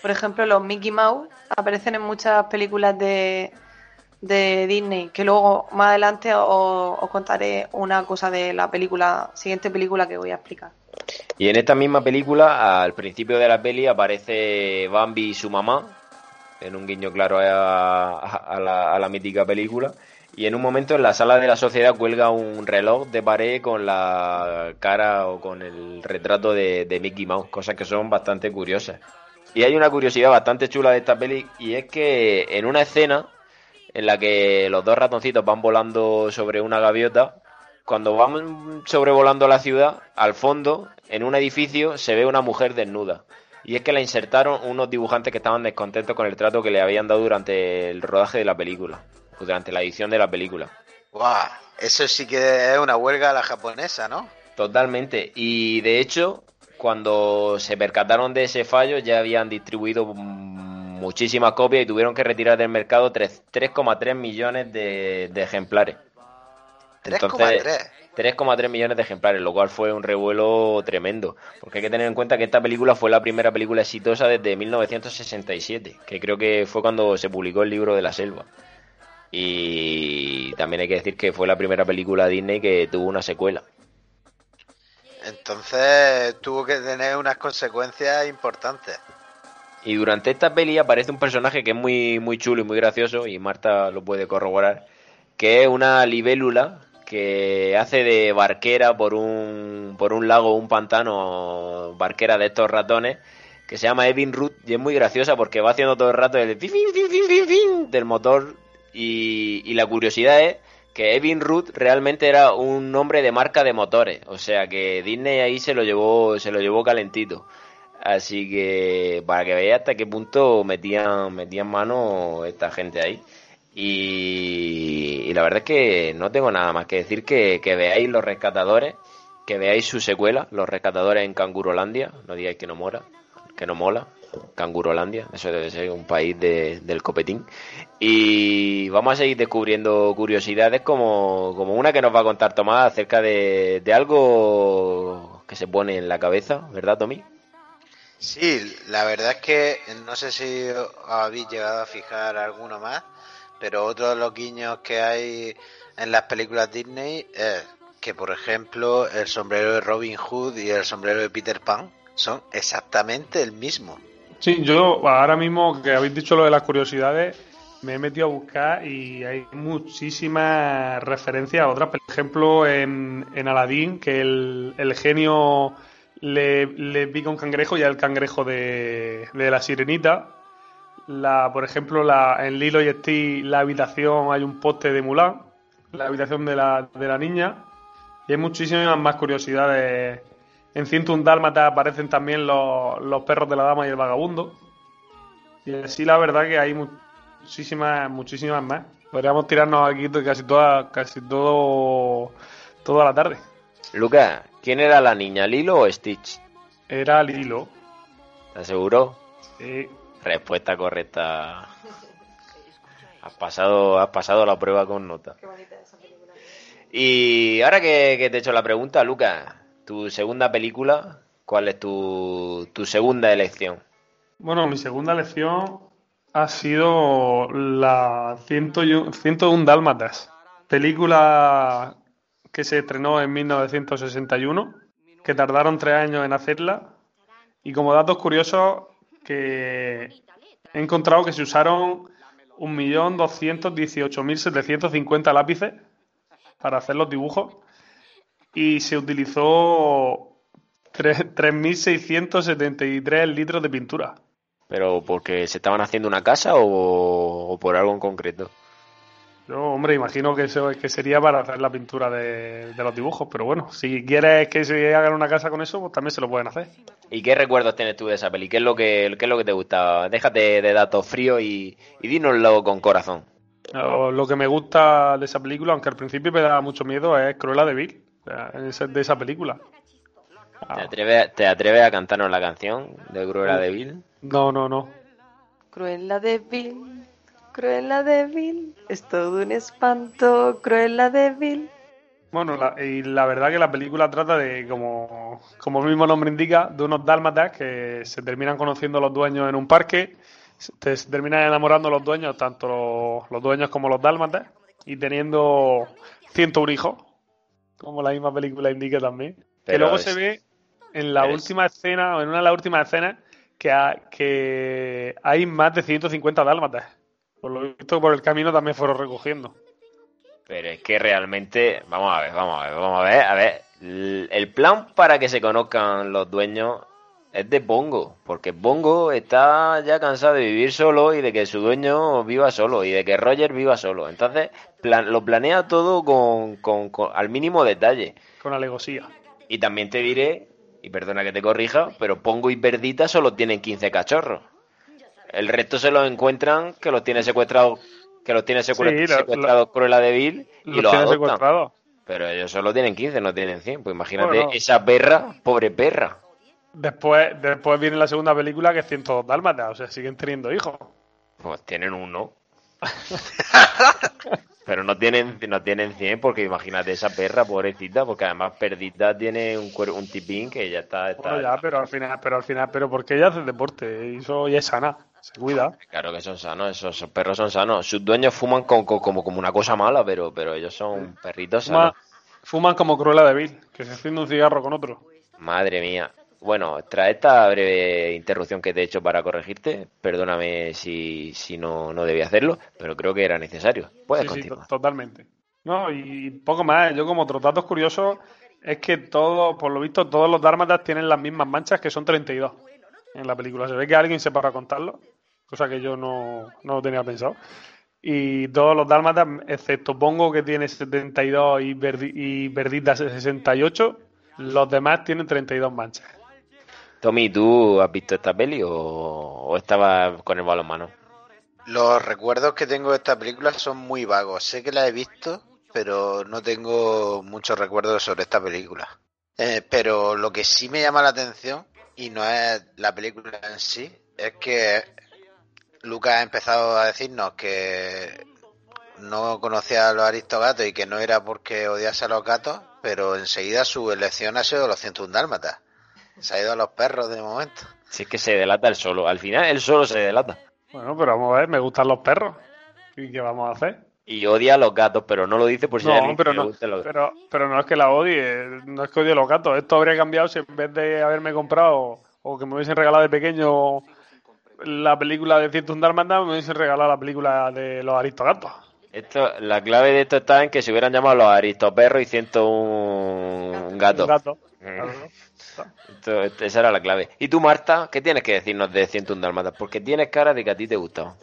por ejemplo, los Mickey Mouse aparecen en muchas películas de, de Disney, que luego más adelante os, contaré una cosa de la película, siguiente película que voy a explicar. Y en esta misma película, al principio de la peli, aparece Bambi y su mamá, en un guiño claro a, la, mítica película. Y en un momento en la sala de la sociedad cuelga un reloj de pared con la cara o con el retrato de, de Mickey Mouse, cosas que son bastante curiosas. Y hay una curiosidad bastante chula de esta peli y es que en una escena en la que los dos ratoncitos van volando sobre una gaviota. Cuando van sobrevolando la ciudad, al fondo, en un edificio, se ve una mujer desnuda. Y es que la insertaron unos dibujantes que estaban descontentos con el trato que le habían dado durante el rodaje de la película, o durante la edición de la película. ¡Guau! Eso sí que es una huelga a la japonesa, ¿no? Totalmente. Y de hecho, cuando se percataron de ese fallo, ya habían distribuido muchísimas copias y tuvieron que retirar del mercado 3,3 millones de, ejemplares. 3,3. 3,3 millones de ejemplares, lo cual fue un revuelo tremendo. Porque hay que tener en cuenta que esta película fue la primera película exitosa desde 1967, que creo que fue cuando se publicó el libro de la selva. Y también hay que decir que fue la primera película Disney que tuvo una secuela. Entonces tuvo que tener unas consecuencias importantes. Y durante esta peli aparece un personaje que es muy, muy chulo y muy gracioso, y Marta lo puede corroborar, que es una libélula que hace de barquera por un, por un lago, un pantano, barquera de estos ratones, que se llama Evin Root, y es muy graciosa porque va haciendo todo el rato el fin, fin, fin, del motor, y, y la curiosidad es que Evin Root realmente era un nombre de marca de motores, o sea que Disney ahí se lo llevó, se lo llevó calentito. Así que para que veáis hasta qué punto metían, metían mano esta gente ahí. Y, la verdad es que no tengo nada más que decir que, veáis Los Rescatadores, que veáis su secuela, Los Rescatadores en Cangurolandia, no digáis que no mola, que no mola, Cangurolandia, eso debe ser un país del copetín. Y vamos a seguir descubriendo curiosidades como, como una que nos va a contar Tomás acerca de, de algo que se pone en la cabeza, ¿verdad, Tommy? Sí, la verdad es que no sé si habéis llegado a fijar alguno más, pero otro de los guiños que hay en las películas Disney es que, por ejemplo, el sombrero de Robin Hood y el sombrero de Peter Pan son exactamente el mismo. Sí, yo ahora mismo que habéis dicho lo de las curiosidades, me he metido a buscar y hay muchísimas referencias a otras. Por ejemplo, en, en Aladdin, que el, el genio le, le pica un cangrejo y el cangrejo de, la sirenita. La, por ejemplo, la, en Lilo y Stitch, la habitación, hay un poste de Mulan, la habitación de la, de la niña. Y hay muchísimas más curiosidades. En 101 Dálmata aparecen también los, los perros de la dama y el vagabundo. Y así la verdad que hay muchísimas, muchísimas más. Podríamos tirarnos aquí casi toda, casi todo, toda la tarde. Lucas, ¿quién era la niña, Lilo o Stitch? Era Lilo. ¿Estás seguro? Sí. Respuesta correcta. Has pasado, has pasado la prueba con nota. Qué bonita esa película. Y ahora que, te he hecho la pregunta, Lucas, tu segunda película, ¿cuál es tu, tu segunda elección? Bueno, mi segunda elección ha sido la 101 Dálmatas. Película que se estrenó en 1961, que tardaron tres años en hacerla. Y como datos curiosos, que he encontrado que se usaron 1.218.750 lápices para hacer los dibujos y se utilizó 3.673 litros de pintura. ¿Pero porque se estaban haciendo una casa o, por algo en concreto? Yo, hombre, imagino que eso que sería para hacer la pintura de, los dibujos, pero bueno, si quieres que se hagan una casa con eso, pues también se lo pueden hacer. ¿Y qué recuerdos tienes tú de esa peli? ¿Qué es lo que, qué es lo que te gusta? Déjate de datos fríos y, y dínoslo con corazón. Lo que me gusta de esa película, aunque al principio me da mucho miedo, es Cruella de Vil, de esa película. ¿Te atreves, ¿Te atreves a cantarnos la canción de Cruella de Vil? No, no, no. Cruella de Vil, Cruella de Vil, es todo un espanto, Cruella de Vil. Bueno, y la verdad que la película trata de, como, como el mismo nombre indica, de unos dálmatas que se terminan conociendo los dueños en un parque se terminan enamorando los dueños, tanto los, dueños como los dálmatas, y teniendo 101 hijos, como la misma película indica también. que luego se ve en la última escena, o en una de las últimas escenas, que, que hay más de 150 dálmatas. Por lo visto, por el camino también fueron recogiendo. Pero es que realmente, vamos a ver, vamos a ver, vamos a ver, a ver, el plan para que se conozcan los dueños es de Bongo, porque Bongo está ya cansado de vivir solo y de que su dueño viva solo y de que Roger viva solo. Entonces lo planea todo con, al mínimo detalle. Con alegosía. Y también te diré, y perdona que te corrija, pero Pongo y Perdita solo tienen 15 cachorros. El resto se los encuentran que los tiene secuestrados, que los tiene secuestrados Cruella de Vil y los, adoptan. Pero ellos solo tienen 15, no tienen 100. Pues imagínate esa perra, pobre perra. Después, después viene la segunda película que es 102 Dálmatas, o sea, siguen teniendo hijos. Pues tienen uno. Pero no tienen, no tienen 100 porque imagínate esa perra, pobrecita, porque además Perdita tiene un, un tipín que ya está... está ya, pero al final, pero al final, pero porque ella hace deporte y eso ya es sana, se cuida. Claro que son sanos, esos, perros son sanos. Sus dueños fuman como, como, como una cosa mala, pero, pero ellos son perritos sanos. Fuman, como Cruella de Vil, que se enciende un cigarro con otro. Madre mía. Bueno, tras esta breve interrupción que te he hecho para corregirte, perdóname si, si no, no debía hacerlo, pero creo que era necesario. Puedes continuar. Sí, totalmente. No, y poco más. Yo como otros datos curiosos es que todo, por lo visto, todos los dármatas tienen las mismas manchas, que son 32 en la película. Se ve que alguien se para contarlo, cosa que yo no, no lo tenía pensado. Y todos los dálmatas, excepto Pongo, que tiene 72 y, Verdi, y Verdita 68, los demás tienen 32 manchas. Tommy, ¿tú has visto esta peli o, estabas con el balón Los recuerdos que tengo de esta película son muy vagos. Sé que la he visto, pero no tengo muchos recuerdos sobre esta película. Eh, pero lo que sí me llama la atención, y no es la película en sí, es que Lucas ha empezado a decirnos que no conocía a los aristogatos y que no era porque odiase a los gatos, pero enseguida su elección ha sido los 101 dálmatas. Se ha ido a los perros de momento. Si es que se delata el solo. Al final, el solo se delata. Bueno, pero vamos a ver, me gustan los perros. ¿Y qué vamos a hacer? Y odia a los gatos, pero no lo dice por si no, pero no, pero, pero no es que la odie, no es que odie a los gatos. Esto habría cambiado si en vez de haberme comprado o que me hubiesen regalado de pequeño la película de 101 Dálmatas, me hubiesen regalado la película de los aristogatos. Esto, la clave de esto está en que se hubieran llamado los aristoperros y 101 gatos. gato. Mm. esa era la clave. ¿Y tú, Marta, qué tienes que decirnos de 101 Dálmatas? Porque tienes cara de que a ti te gustaba.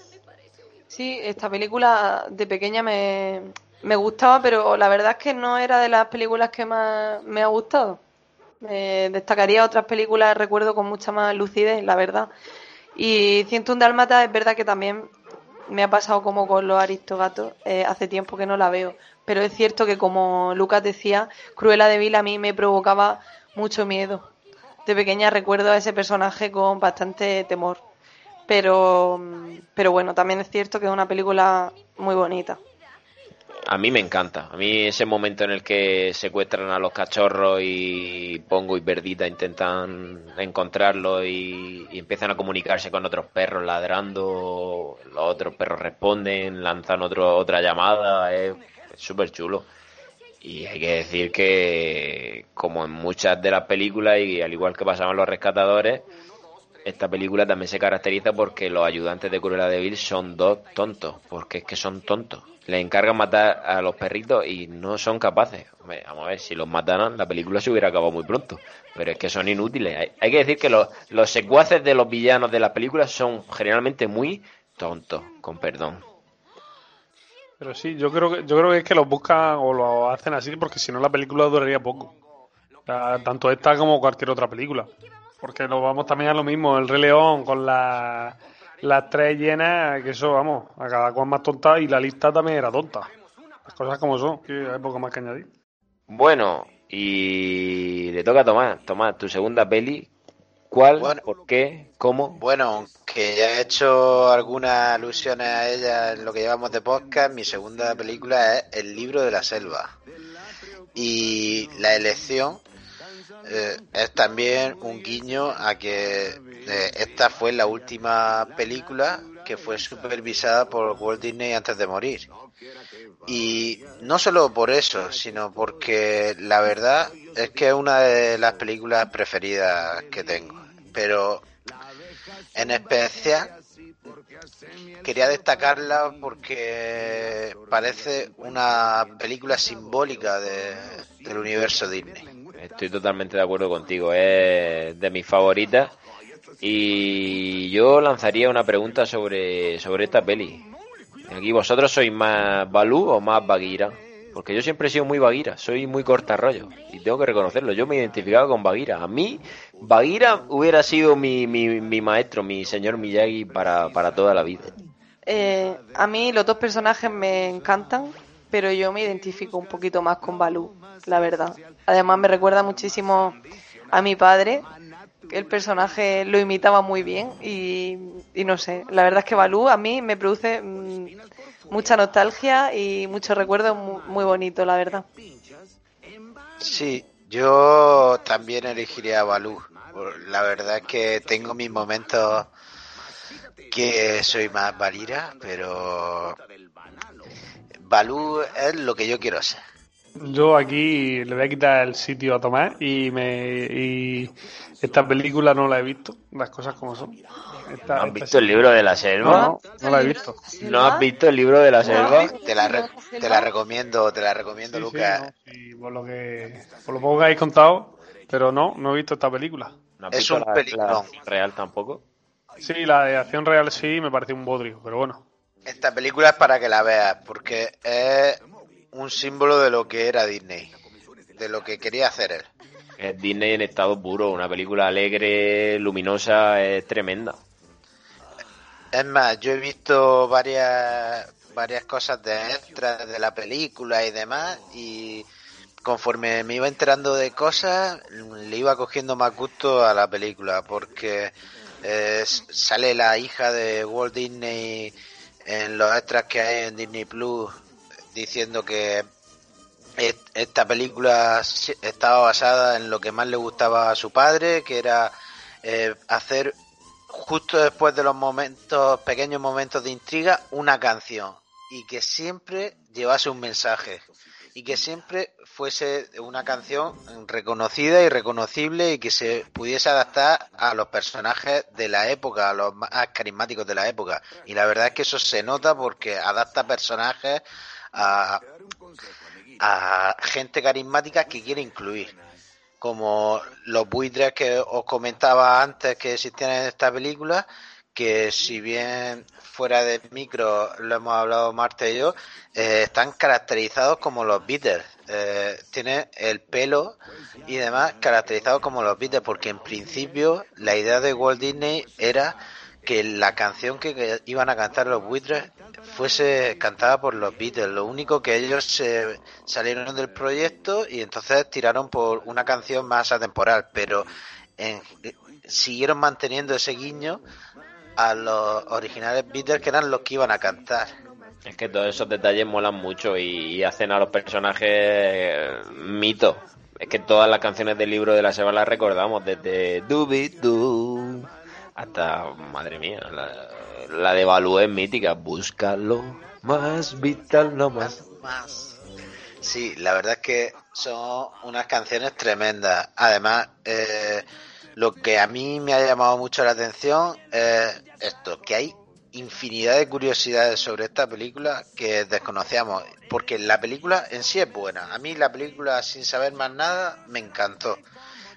Sí, esta película de pequeña me, me gustaba, pero la verdad es que no era de las películas que más me ha gustado. Me destacaría otras películas, recuerdo, con mucha más lucidez, la verdad. Y 101 Dálmatas es verdad que también me ha pasado como con los aristogatos, eh, hace tiempo que no la veo. Pero es cierto que como Lucas decía, Cruella de Vil a mí me provocaba mucho miedo. De pequeña recuerdo a ese personaje con bastante temor. Pero, pero bueno, también es cierto que es una película muy bonita. A mí me encanta. A mí ese momento en el que secuestran a los cachorros y Pongo y Verdita intentan encontrarlo y, empiezan a comunicarse con otros perros ladrando, los otros perros responden, lanzan otro, otra llamada, es súper chulo. Y hay que decir que, como en muchas de las películas, y al igual que pasaban los rescatadores, esta película también se caracteriza porque los ayudantes de Cruella de Vil son dos tontos, porque es que son tontos. Le encargan matar a los perritos y no son capaces. vamos a ver, si los mataran, la película se hubiera acabado muy pronto. Pero es que son inútiles. Hay, que decir que los, los secuaces de los villanos de las películas son generalmente muy tontos, con perdón. Pero sí, yo creo que yo creo que es que los buscan o lo hacen así porque si no la película duraría poco. tanto esta como cualquier otra película. Porque nos vamos también a lo mismo, el Rey León con las tres llenas, que eso, vamos, a cada cual más tonta y la lista también era tonta. Las cosas como son, que hay poco más que añadir. Bueno, y le toca a Tomás. Tomás, tu segunda peli, ¿Cuál? ¿Por qué? ¿Cómo? Bueno, que ya he hecho algunas alusiones a ella en lo que llevamos de podcast, mi segunda película es El libro de la selva. Y la elección eh, es también un guiño a que eh, esta fue la última película que fue supervisada por Walt Disney antes de morir. Y no solo por eso, sino porque la verdad es que es una de las películas preferidas que tengo pero en especial quería destacarla porque parece una película simbólica del universo Disney. Estoy totalmente de acuerdo contigo, es de mis favoritas. Y yo lanzaría una pregunta sobre, sobre esta peli. Aquí vosotros sois más Balú o más Bagheera? Porque yo siempre he sido muy Bagheera, soy muy corta rollo. Y tengo que reconocerlo, yo me identificaba con Bagheera. A mí, Bagheera hubiera sido mi, mi, maestro, mi señor Miyagi para, para toda la vida. Eh, a mí los dos personajes me encantan, pero yo me identifico un poquito más con Balú, la verdad. Además me recuerda muchísimo a mi padre, el personaje lo imitaba muy bien y, no sé, la verdad es que Balú a mí me produce mm, mucha nostalgia y muchos recuerdos muy, muy bonitos, la verdad. Sí, yo también elegiría a Balú. La verdad es que tengo mis momentos que soy más Valira, pero Balú es lo que yo quiero ser. Yo aquí le voy a quitar el sitio a Tomás y me y esta película no la he visto, las cosas como son. ¿No has visto el libro de la selva? No, no la he visto. ¿No has visto el libro de la selva? Te la, te la recomiendo, te la recomiendo, Lucas. por, lo que, por lo poco que habéis contado, pero no, no he visto esta película. ¿No has es visto un la, película real tampoco? Sí, la de acción real sí, me parece un bodrio, pero bueno. Esta película es para que la veas, porque es un símbolo de lo que era Disney, de lo que quería hacer él. Es Disney en estado puro, una película alegre, luminosa, es tremenda. Es más, yo he visto varias varias cosas de extras de la película y demás y conforme me iba enterando de cosas le iba cogiendo más gusto a la película porque eh, sale la hija de Walt Disney en los extras que hay en Disney Plus diciendo que esta película estaba basada en lo que más le gustaba a su padre, que era eh, hacer justo después de los momentos, pequeños momentos de intriga, una canción. Y que siempre llevase un mensaje. Y que siempre fuese una canción reconocida y reconocible y que se pudiese adaptar a los personajes de la época, a los más carismáticos de la época. Y la verdad es que eso se nota porque adapta personajes a, a gente carismática que quiere incluir. Como los buitres que os comentaba antes que existían en esta película, que si bien fuera de micro lo hemos hablado Marte y yo, eh, están caracterizados como los Beatles. Eh, tienen el pelo y demás caracterizados como los Beatles, porque en principio la idea de Walt Disney era que la canción que, iban a cantar los buitres fuese cantada por los Beatles. Lo único que ellos se salieron del proyecto y entonces tiraron por una canción más atemporal, pero siguieron manteniendo ese guiño a los originales Beatles que eran los que iban a cantar. Es que todos esos detalles molan mucho y, hacen a los personajes mitos. Es que todas las canciones del libro de la semana las recordamos, desde Doobie Doo hasta, madre mía, la, de Balú es mítica. Búscalo más vital, no más. más. Sí, la verdad es que son unas canciones tremendas. Además, eh, Lo que a mí me ha llamado mucho la atención es esto, que hay infinidad de curiosidades sobre esta película que desconocíamos, porque la película en sí es buena. A mí la película sin saber más nada me encantó,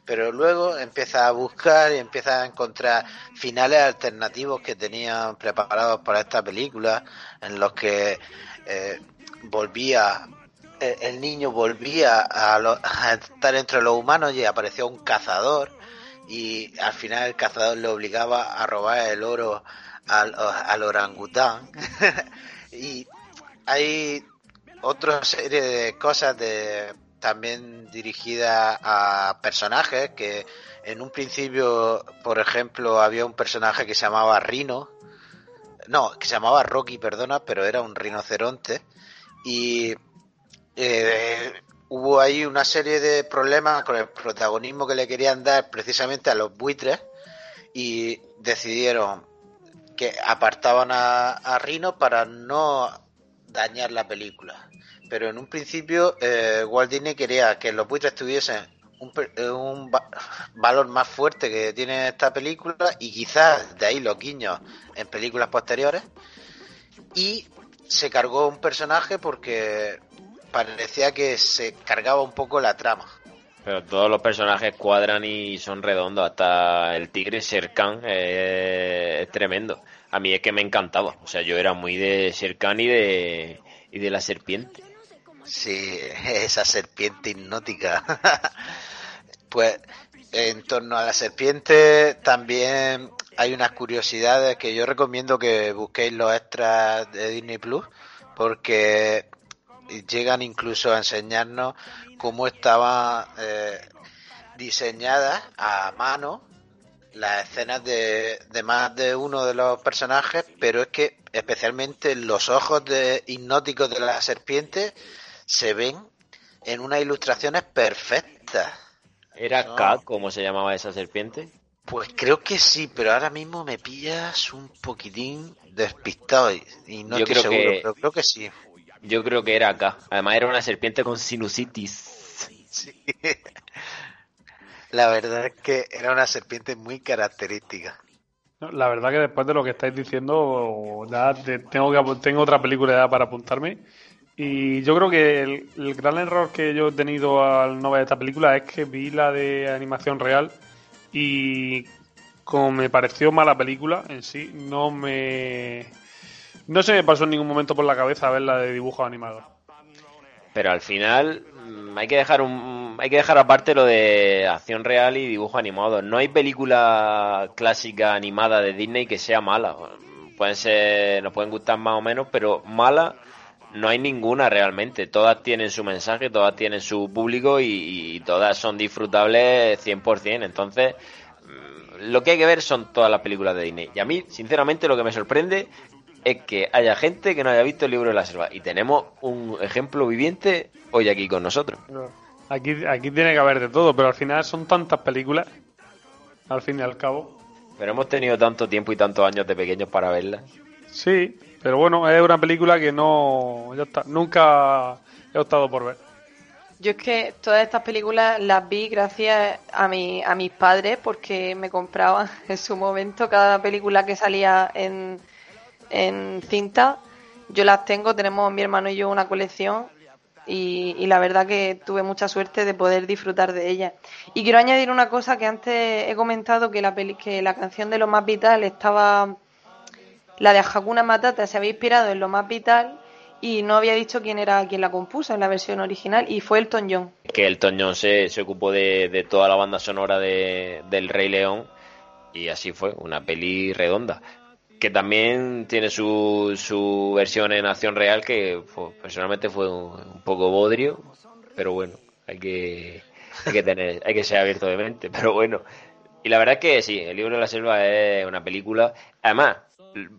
pero luego empieza a buscar y empieza a encontrar finales alternativos que tenían preparados para esta película, en los que eh, volvía eh, el niño volvía a, a estar entre los humanos y apareció un cazador y al final el cazador le obligaba a robar el oro al, al orangután. y hay otra serie de cosas de también dirigidas a personajes que en un principio, por ejemplo, había un personaje que se llamaba Rino, no, que se llamaba Rocky, perdona, pero era un rinoceronte y eh, hubo ahí una serie de problemas con el protagonismo que le querían dar precisamente a los buitres y decidieron que apartaban a, Rino para no dañar la película. Pero en un principio eh, Walt Disney quería que los buitres tuviesen un, eh, valor más fuerte que tiene esta película y quizás de ahí los guiños en películas posteriores. Y se cargó un personaje porque parecía que se cargaba un poco la trama. Pero todos los personajes cuadran y son redondos. Hasta el tigre Sherkan eh, es tremendo. A mí es que me encantaba. O sea, yo era muy de Sherkan y de, y de la serpiente. Sí, esa serpiente hipnótica. pues en torno a la serpiente también hay unas curiosidades que yo recomiendo que busquéis los extras de Disney Plus porque llegan incluso a enseñarnos cómo estaba eh, diseñadas a mano las escenas de, más de uno de los personajes, pero es que especialmente los ojos de hipnóticos de la serpiente se ven en unas ilustraciones perfectas. ¿Era K como se llamaba esa serpiente? Pues creo que sí, pero ahora mismo me pillas un poquitín despistado y, no estoy seguro, pero creo que sí. Yo creo que era acá. Además era una serpiente con sinusitis. Sí. La verdad es que era una serpiente muy característica. La verdad que después de lo que estáis diciendo, ya tengo que tengo otra película ya para apuntarme. Y yo creo que el, gran error que yo he tenido al no ver esta película es que vi la de animación real y como me pareció mala película en sí, no me no se me pasó en ningún momento por la cabeza verla de dibujo animado. Pero al final mm, hay que dejar un hay que dejar aparte lo de acción real y dibujo animado. No hay película clásica animada de Disney que sea mala. Pueden ser, nos pueden gustar más o menos, pero mala no hay ninguna realmente. Todas tienen su mensaje, todas tienen su público y, y todas son disfrutables 100%. Entonces, mm, lo que hay que ver son todas las películas de Disney. Y a mí, sinceramente, lo que me sorprende es que haya gente que no haya visto el libro de la selva. Y tenemos un ejemplo viviente hoy aquí con nosotros. Aquí, aquí tiene que haber de todo, pero al final son tantas películas, al fin y al cabo. Pero hemos tenido tanto tiempo y tantos años de pequeños para verla. Sí, pero bueno, es una película que no. nunca he optado por ver. Yo es que todas estas películas las vi gracias a, mi, a mis padres porque me compraban en su momento cada película que salía en, en cinta. Yo las tengo, tenemos mi hermano y yo una colección y, la verdad que tuve mucha suerte de poder disfrutar de ellas. Y quiero añadir una cosa que antes he comentado que la, que la canción de Lo Más Vital estaba, la de Hakuna Matata se había inspirado en Lo Más Vital y no había dicho quién era quien la compuso en la versión original y fue Elton John. Que Elton John se, se ocupó de, de, toda la banda sonora de, del Rey León y así fue, una peli redonda que también tiene su, su versión en acción real que personalmente fue un, poco bodrio, pero bueno, hay que, hay que tener, hay que ser abierto de mente, pero bueno. Y la verdad es que sí, el libro de la selva es una película, además,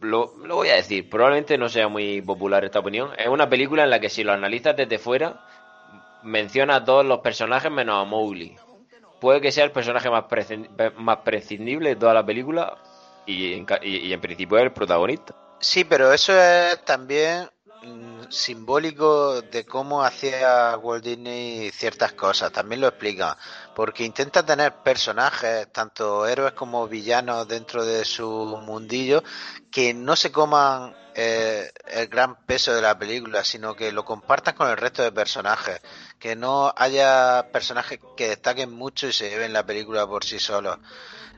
lo, lo voy a decir, probablemente no sea muy popular esta opinión, es una película en la que si lo analizas desde fuera, menciona a todos los personajes menos a Mowgli. Puede que sea el personaje más prescindible de toda la película, y en, y, en principio es el protagonista. Sí, pero eso es también mm, simbólico de cómo hacía Walt Disney ciertas cosas, también lo explica, porque intenta tener personajes, tanto héroes como villanos dentro de su mundillo, que no se coman eh, el gran peso de la película, sino que lo compartan con el resto de personajes, que no haya personajes que destaquen mucho y se lleven la película por sí solos.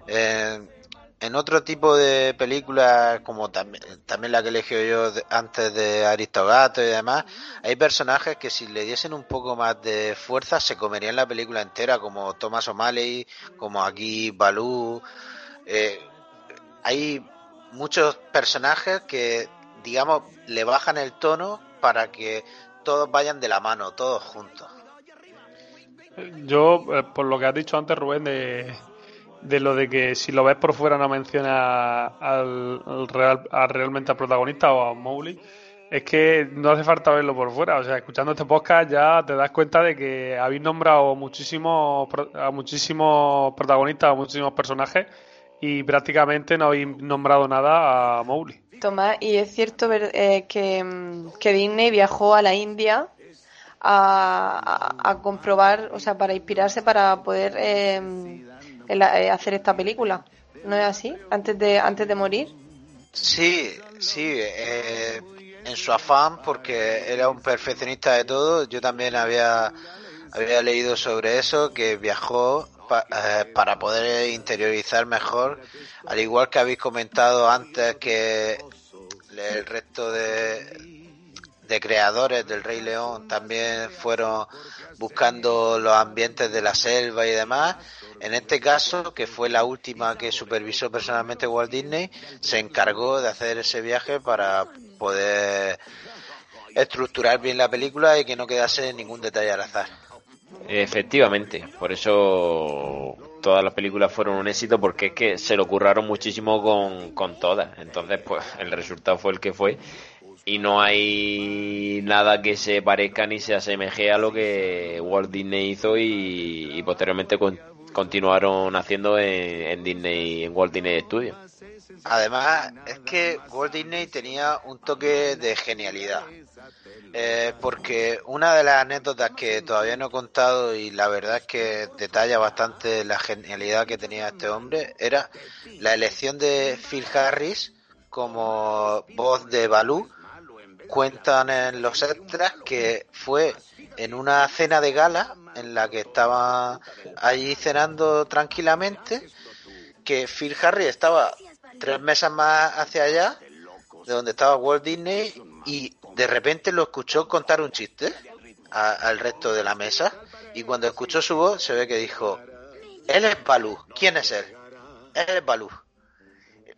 Eh, en otro tipo de películas, como también, la que elegí yo antes de Aristogato y demás, hay personajes que si le diesen un poco más de fuerza se comerían la película entera, como Thomas O'Malley, como aquí Balú. Eh, hay muchos personajes que, digamos, le bajan el tono para que todos vayan de la mano, todos juntos. Yo, eh, por lo que has dicho antes, Rubén, de de lo de que si lo ves por fuera no menciona al, real, realmente al protagonista o a Mowgli, es que no hace falta verlo por fuera. O sea, escuchando este podcast ya te das cuenta de que habéis nombrado muchísimos a muchísimos protagonistas, a muchísimos personajes y prácticamente no habéis nombrado nada a Mowgli. Tomás, y es cierto eh, que, que Disney viajó a la India a, comprobar, o sea, para inspirarse para poder eh, eh, hacer esta película. ¿No es así? Antes de, antes de morir. Sí, sí. Eh, en su afán, porque era un perfeccionista de todo, yo también había, había leído sobre eso, que viajó eh, para poder interiorizar mejor, al igual que habéis comentado antes que el resto de, de creadores del Rey León también fueron buscando los ambientes de la selva y demás. En este caso, que fue la última que supervisó personalmente Walt Disney, se encargó de hacer ese viaje para poder estructurar bien la película y que no quedase ningún detalle al azar. Efectivamente, por eso todas las películas fueron un éxito porque es que se lo curraron muchísimo con, con todas. Entonces, pues el resultado fue el que fue y no hay nada que se parezca ni se asemeje a lo que Walt Disney hizo y, posteriormente continuaron haciendo en, Disney, en Walt Disney Studios. Además, es que Walt Disney tenía un toque de genialidad. Eh, porque una de las anécdotas que todavía no he contado y la verdad es que detalla bastante la genialidad que tenía este hombre era la elección de Phil Harris como voz de Balú cuentan en los extras que fue en una cena de gala en la que estaba allí cenando tranquilamente, que Phil Harry estaba tres mesas más hacia allá, de donde estaba Walt Disney, y de repente lo escuchó contar un chiste al resto de la mesa, y cuando escuchó su voz se ve que dijo, él es Balú, ¿quién es él? Él es Balú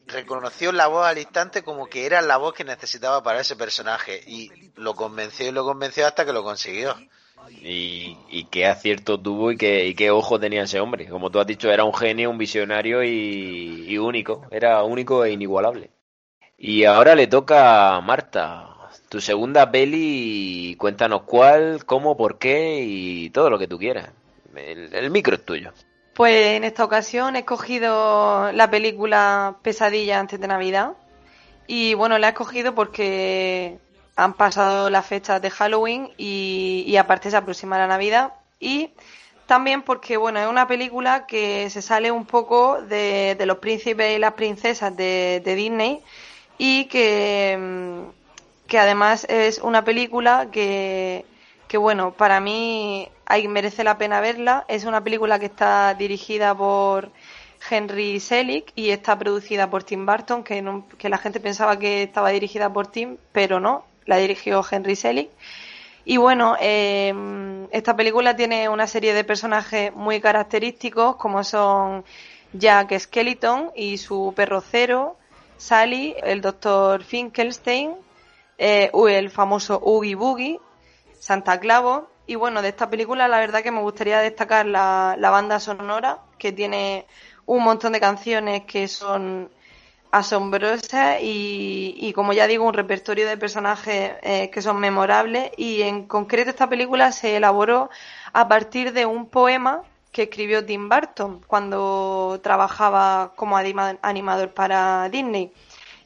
reconoció la voz al instante como que era la voz que necesitaba para ese personaje y lo convenció y lo convenció hasta que lo consiguió. Y, qué acierto tuvo y qué, qué ojo tenía ese hombre. Como tú has dicho, era un genio, un visionario y, único. Era único e inigualable. Y ahora le toca a Marta. Tu segunda peli, cuéntanos cuál, cómo, por qué y todo lo que tú quieras. el micro es tuyo. Pues en esta ocasión he escogido la película Pesadilla antes de Navidad. Y bueno, la he escogido porque han pasado las fechas de Halloween y, aparte se aproxima la Navidad. Y también porque, bueno, es una película que se sale un poco de, los príncipes y las princesas de, Disney y que, que además es una película que, que bueno, para mí hay, merece la pena verla. Es una película que está dirigida por Henry Selick y está producida por Tim Burton, que, que la gente pensaba que estaba dirigida por Tim, pero no, la dirigió Henry Selick. Y bueno, eh, esta película tiene una serie de personajes muy característicos, como son Jack Skeleton y su perro Cero, Sally, el doctor Finkelstein, eh, el famoso Oogie Boogie, Santa Clavo. Y bueno, de esta película la verdad que me gustaría destacar la, banda sonora, que tiene un montón de canciones que son asombrosas y, como ya digo, un repertorio de personajes eh, que son memorables. Y en concreto esta película se elaboró a partir de un poema que escribió Tim Burton cuando trabajaba como animador para Disney.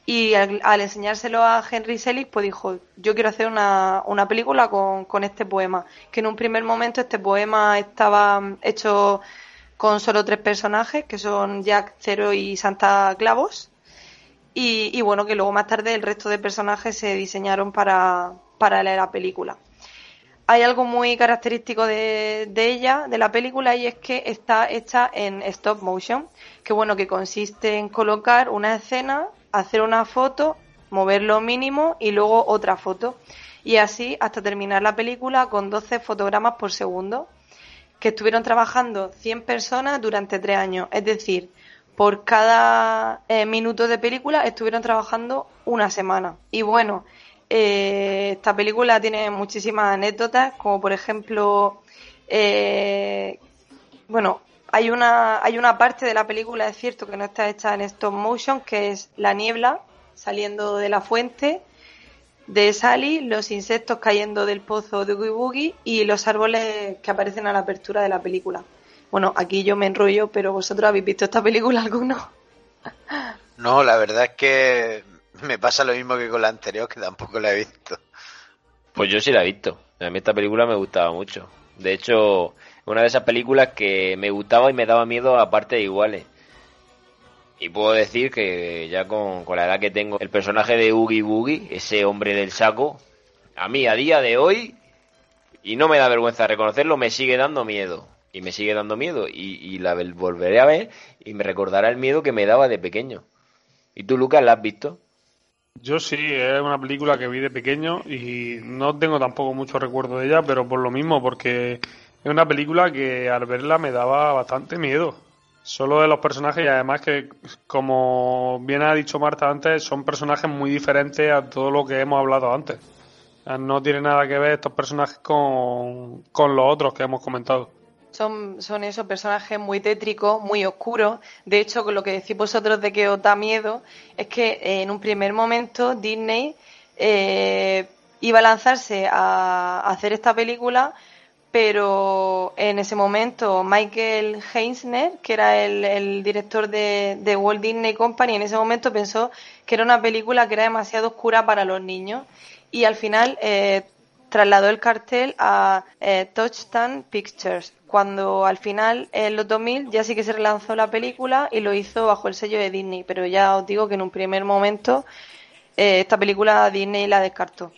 Y al, enseñárselo a Henry Selick, pues dijo, yo quiero hacer una, una película con, con este poema. Que en un primer momento este poema estaba hecho con solo tres personajes, que son Jack, Cero y Santa Clavos. Y, bueno, que luego más tarde el resto de personajes se diseñaron para, para la película. Hay algo muy característico de, ella, de la película, y es que está hecha en stop motion, que bueno, que consiste en colocar una escena, hacer una foto, mover lo mínimo y luego otra foto. Y así hasta terminar la película con 12 fotogramas por segundo que estuvieron trabajando 100 personas durante tres años. Es decir, por cada eh, minuto de película estuvieron trabajando una semana. Y bueno, eh, esta película tiene muchísimas anécdotas, como por ejemplo, eh, bueno, hay una, hay una parte de la película, es cierto, que no está hecha en stop motion, que es la niebla saliendo de la fuente de Sally, los insectos cayendo del pozo de Oogie Boogie y los árboles que aparecen a la apertura de la película. Bueno, aquí yo me enrollo, pero vosotros habéis visto esta película alguno. No, la verdad es que me pasa lo mismo que con la anterior, que tampoco la he visto. Pues yo sí la he visto. A mí esta película me gustaba mucho. De hecho, una de esas películas que me gustaba y me daba miedo a partes iguales. Y puedo decir que ya con, la edad que tengo, el personaje de Oogie Boogie, ese hombre del saco, a mí a día de hoy, y no me da vergüenza reconocerlo, me sigue dando miedo. Y me sigue dando miedo. Y, la volveré a ver y me recordará el miedo que me daba de pequeño. ¿Y tú, Lucas, la has visto? Yo sí, es una película que vi de pequeño y no tengo tampoco mucho recuerdo de ella, pero por lo mismo, porque es una película que al verla me daba bastante miedo. Solo de los personajes y además que, como bien ha dicho Marta antes, son personajes muy diferentes a todo lo que hemos hablado antes. No tiene nada que ver estos personajes con, los otros que hemos comentado. Son, son esos personajes muy tétricos, muy oscuros. De hecho, con lo que decís vosotros de que os da miedo, es que en un primer momento Disney eh, iba a lanzarse a hacer esta película pero en ese momento Michael Heisner, que era el, director de, Walt Disney Company, en ese momento pensó que era una película que era demasiado oscura para los niños. Y al final eh, trasladó el cartel a eh, Touchdown Pictures, cuando al final en los 2000 ya sí que se relanzó la película y lo hizo bajo el sello de Disney, pero ya os digo que en un primer momento eh, esta película Disney la descartó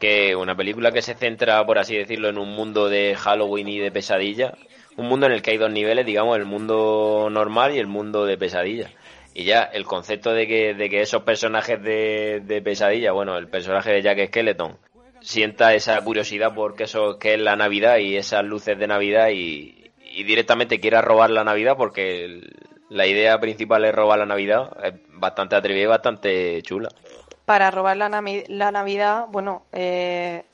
que una película que se centra, por así decirlo, en un mundo de Halloween y de pesadilla, un mundo en el que hay dos niveles, digamos, el mundo normal y el mundo de pesadilla. Y ya el concepto de que, de que esos personajes de, de pesadilla, bueno, el personaje de Jack Skeleton, sienta esa curiosidad porque eso que es la Navidad y esas luces de Navidad y, y directamente quiera robar la Navidad porque la idea principal es robar la Navidad, es bastante atrevida y bastante chula para robar la, Navidad, bueno, eh,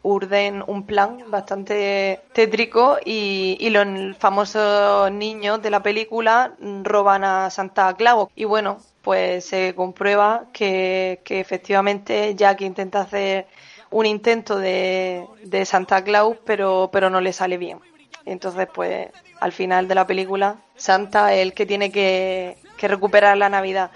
urden un plan bastante tétrico y, los famosos niños de la película roban a Santa Claus. Y bueno, pues se comprueba que, efectivamente Jack intenta hacer un intento de, Santa Claus, pero, pero no le sale bien. Entonces, pues al final de la película, Santa es el que tiene que recuperar la Navidad.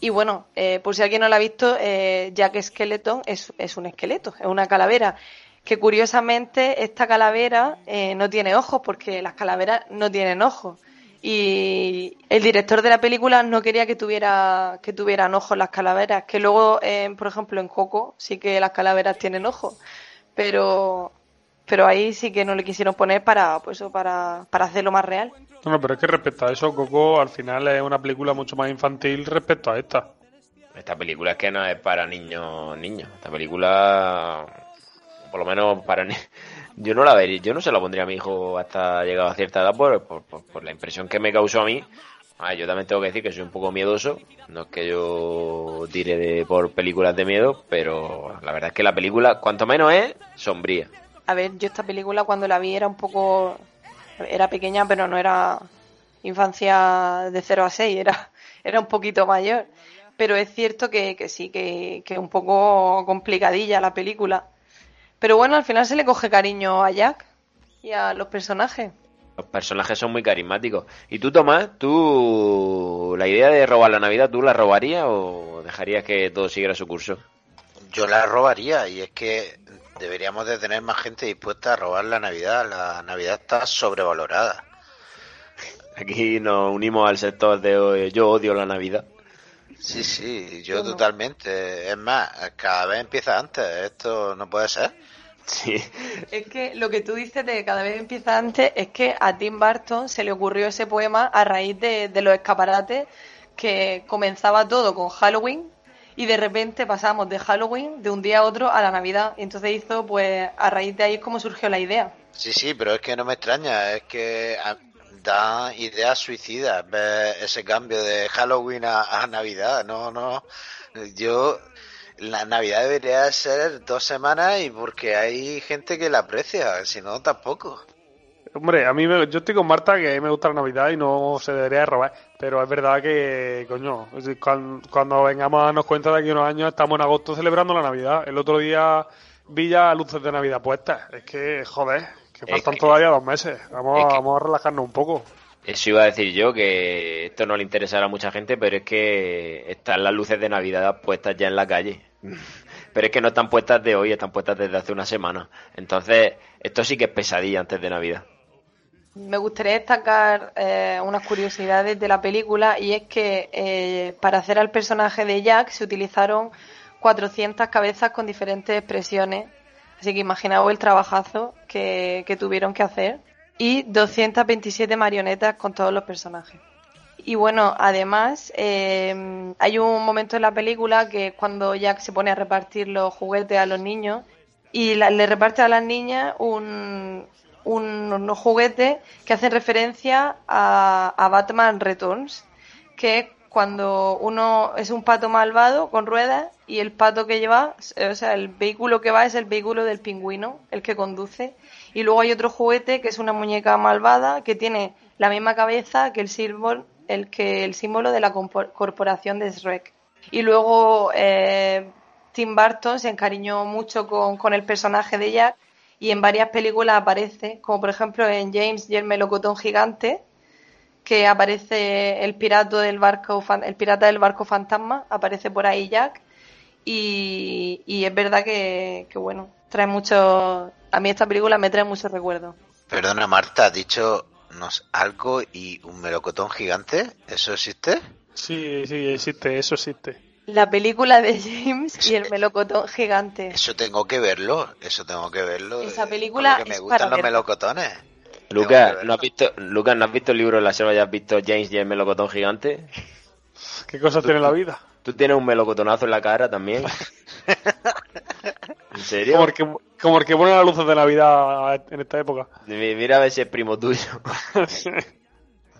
Y bueno, eh, por si alguien no lo ha visto, eh, Jack Skeleton es, es, un esqueleto, es una calavera. Que curiosamente esta calavera eh, no tiene ojos porque las calaveras no tienen ojos. Y el director de la película no quería que tuviera que tuvieran ojos las calaveras. Que luego, por ejemplo, en Coco sí que las calaveras tienen ojos. Pero pero ahí sí que no le quisieron poner para pues para, para hacerlo más real. No, pero es que respecto a eso, Coco al final es una película mucho más infantil respecto a esta. Esta película es que no es para niños niños. Esta película, por lo menos para yo no la vería, yo no se la pondría a mi hijo hasta llegado a cierta edad por, por, la impresión que me causó a mí. Ah, yo también tengo que decir que soy un poco miedoso. No es que yo tire de, por películas de miedo, pero la verdad es que la película, cuanto menos es, sombría. A ver, yo esta película cuando la vi era un poco era pequeña, pero no era infancia de 0 a 6, era, era un poquito mayor. Pero es cierto que, que sí, que, es un poco complicadilla la película. Pero bueno, al final se le coge cariño a Jack y a los personajes. Los personajes son muy carismáticos. ¿Y tú, Tomás, tú la idea de robar la Navidad, tú la robarías o dejarías que todo siguiera su curso? Yo la robaría y es que deberíamos de tener más gente dispuesta a robar la Navidad. La Navidad está sobrevalorada. Aquí nos unimos al sector de yo odio la Navidad. Sí, sí, yo totalmente. Es más, cada vez empieza antes. Esto no puede ser. Sí. Es que lo que tú dices de que cada vez empieza antes es que a Tim Burton se le ocurrió ese poema a raíz de, de los escaparates que comenzaba todo con Halloween y de repente pasamos de Halloween de un día a otro a la Navidad. Y entonces hizo, pues a raíz de ahí es como surgió la idea. Sí, sí, pero es que no me extraña, es que da ideas suicidas ver ese cambio de Halloween a, a Navidad. No, no, yo la Navidad debería ser dos semanas y porque hay gente que la aprecia, si no tampoco. Hombre, a mí me, yo estoy con Marta que me gusta la Navidad y no se debería de robar, pero es verdad que, coño, cuando, cuando, vengamos a darnos cuenta de aquí unos años estamos en agosto celebrando la Navidad. El otro día vi ya luces de Navidad puestas. Es que, joder, que faltan que- todavía dos meses. Vamos, que- vamos a relajarnos un poco. Eso iba a decir yo, que esto no le interesará a mucha gente, pero es que están las luces de Navidad puestas ya en la calle. Pero es que no están puestas de hoy, están puestas desde hace una semana. Entonces, esto sí que es pesadilla antes de Navidad. Me gustaría destacar eh, unas curiosidades de la película y es que eh, para hacer al personaje de Jack se utilizaron 400 cabezas con diferentes expresiones, así que imaginaos el trabajazo que, que tuvieron que hacer y 227 marionetas con todos los personajes. Y bueno, además eh, hay un momento en la película que es cuando Jack se pone a repartir los juguetes a los niños y la- le reparte a las niñas un, un- unos juguetes que hacen referencia a, Batman Returns, que es cuando uno es un pato malvado con ruedas y el pato que lleva, o sea, el vehículo que va es el vehículo del pingüino, el que conduce. Y luego hay otro juguete que es una muñeca malvada que tiene la misma cabeza que el símbolo, el que el símbolo de la corporación de Shrek. Y luego eh, Tim Burton se encariñó mucho con, con el personaje de Jack y en varias películas aparece, como por ejemplo en James y el melocotón gigante, que aparece el pirata del barco, el pirata del barco fantasma, aparece por ahí Jack y, y es verdad que, que, bueno, trae mucho, a mí esta película me trae muchos recuerdos. Perdona, Marta, has dicho nos algo y un melocotón gigante. ¿Eso existe? Sí, sí, existe, eso existe. La película de James y el melocotón gigante. Eso tengo que verlo, eso tengo que verlo. Esa eh, película porque me es gustan para los melocotones. Que Lucas. ¿no has visto, Lucas, ¿no has visto el libro de la selva? ¿Ya has visto James y el melocotón gigante? ¿Qué cosas tiene la vida? ¿Tú tienes un melocotonazo en la cara también? ¿En serio? Como el, que, como el que pone las luces de Navidad en esta época. Mi- Mira a ver si es primo tuyo.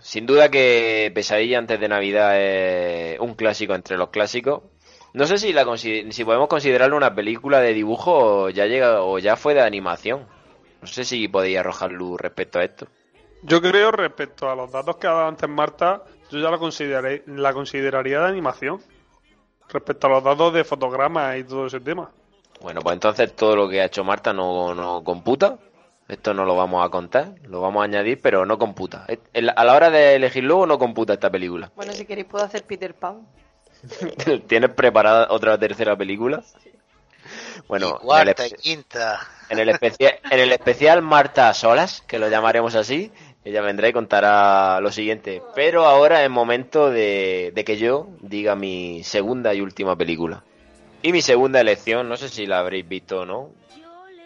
Sin duda que Pesadilla antes de Navidad es un clásico entre los clásicos. No sé si la si podemos considerarlo una película de dibujo o ya llega o ya fue de animación. No sé si podéis arrojar luz respecto a esto. Yo creo, respecto a los datos que ha dado antes Marta, yo ya la, consideré, la consideraría de animación. Respecto a los datos de fotogramas y todo ese tema. Bueno, pues entonces todo lo que ha hecho Marta no, no computa. Esto no lo vamos a contar, lo vamos a añadir, pero no computa. La- A la hora de elegir luego no computa esta película. Bueno, si queréis puedo hacer Peter Pan. ¿Tienes preparada otra tercera película? Bueno, y en el cuarta quinta. En el, especial, en el especial Marta a Solas, que lo llamaremos así, ella vendrá y contará lo siguiente. Pero ahora es momento de, de que yo diga mi segunda y última película. Y mi segunda elección, no sé si la habréis visto o no,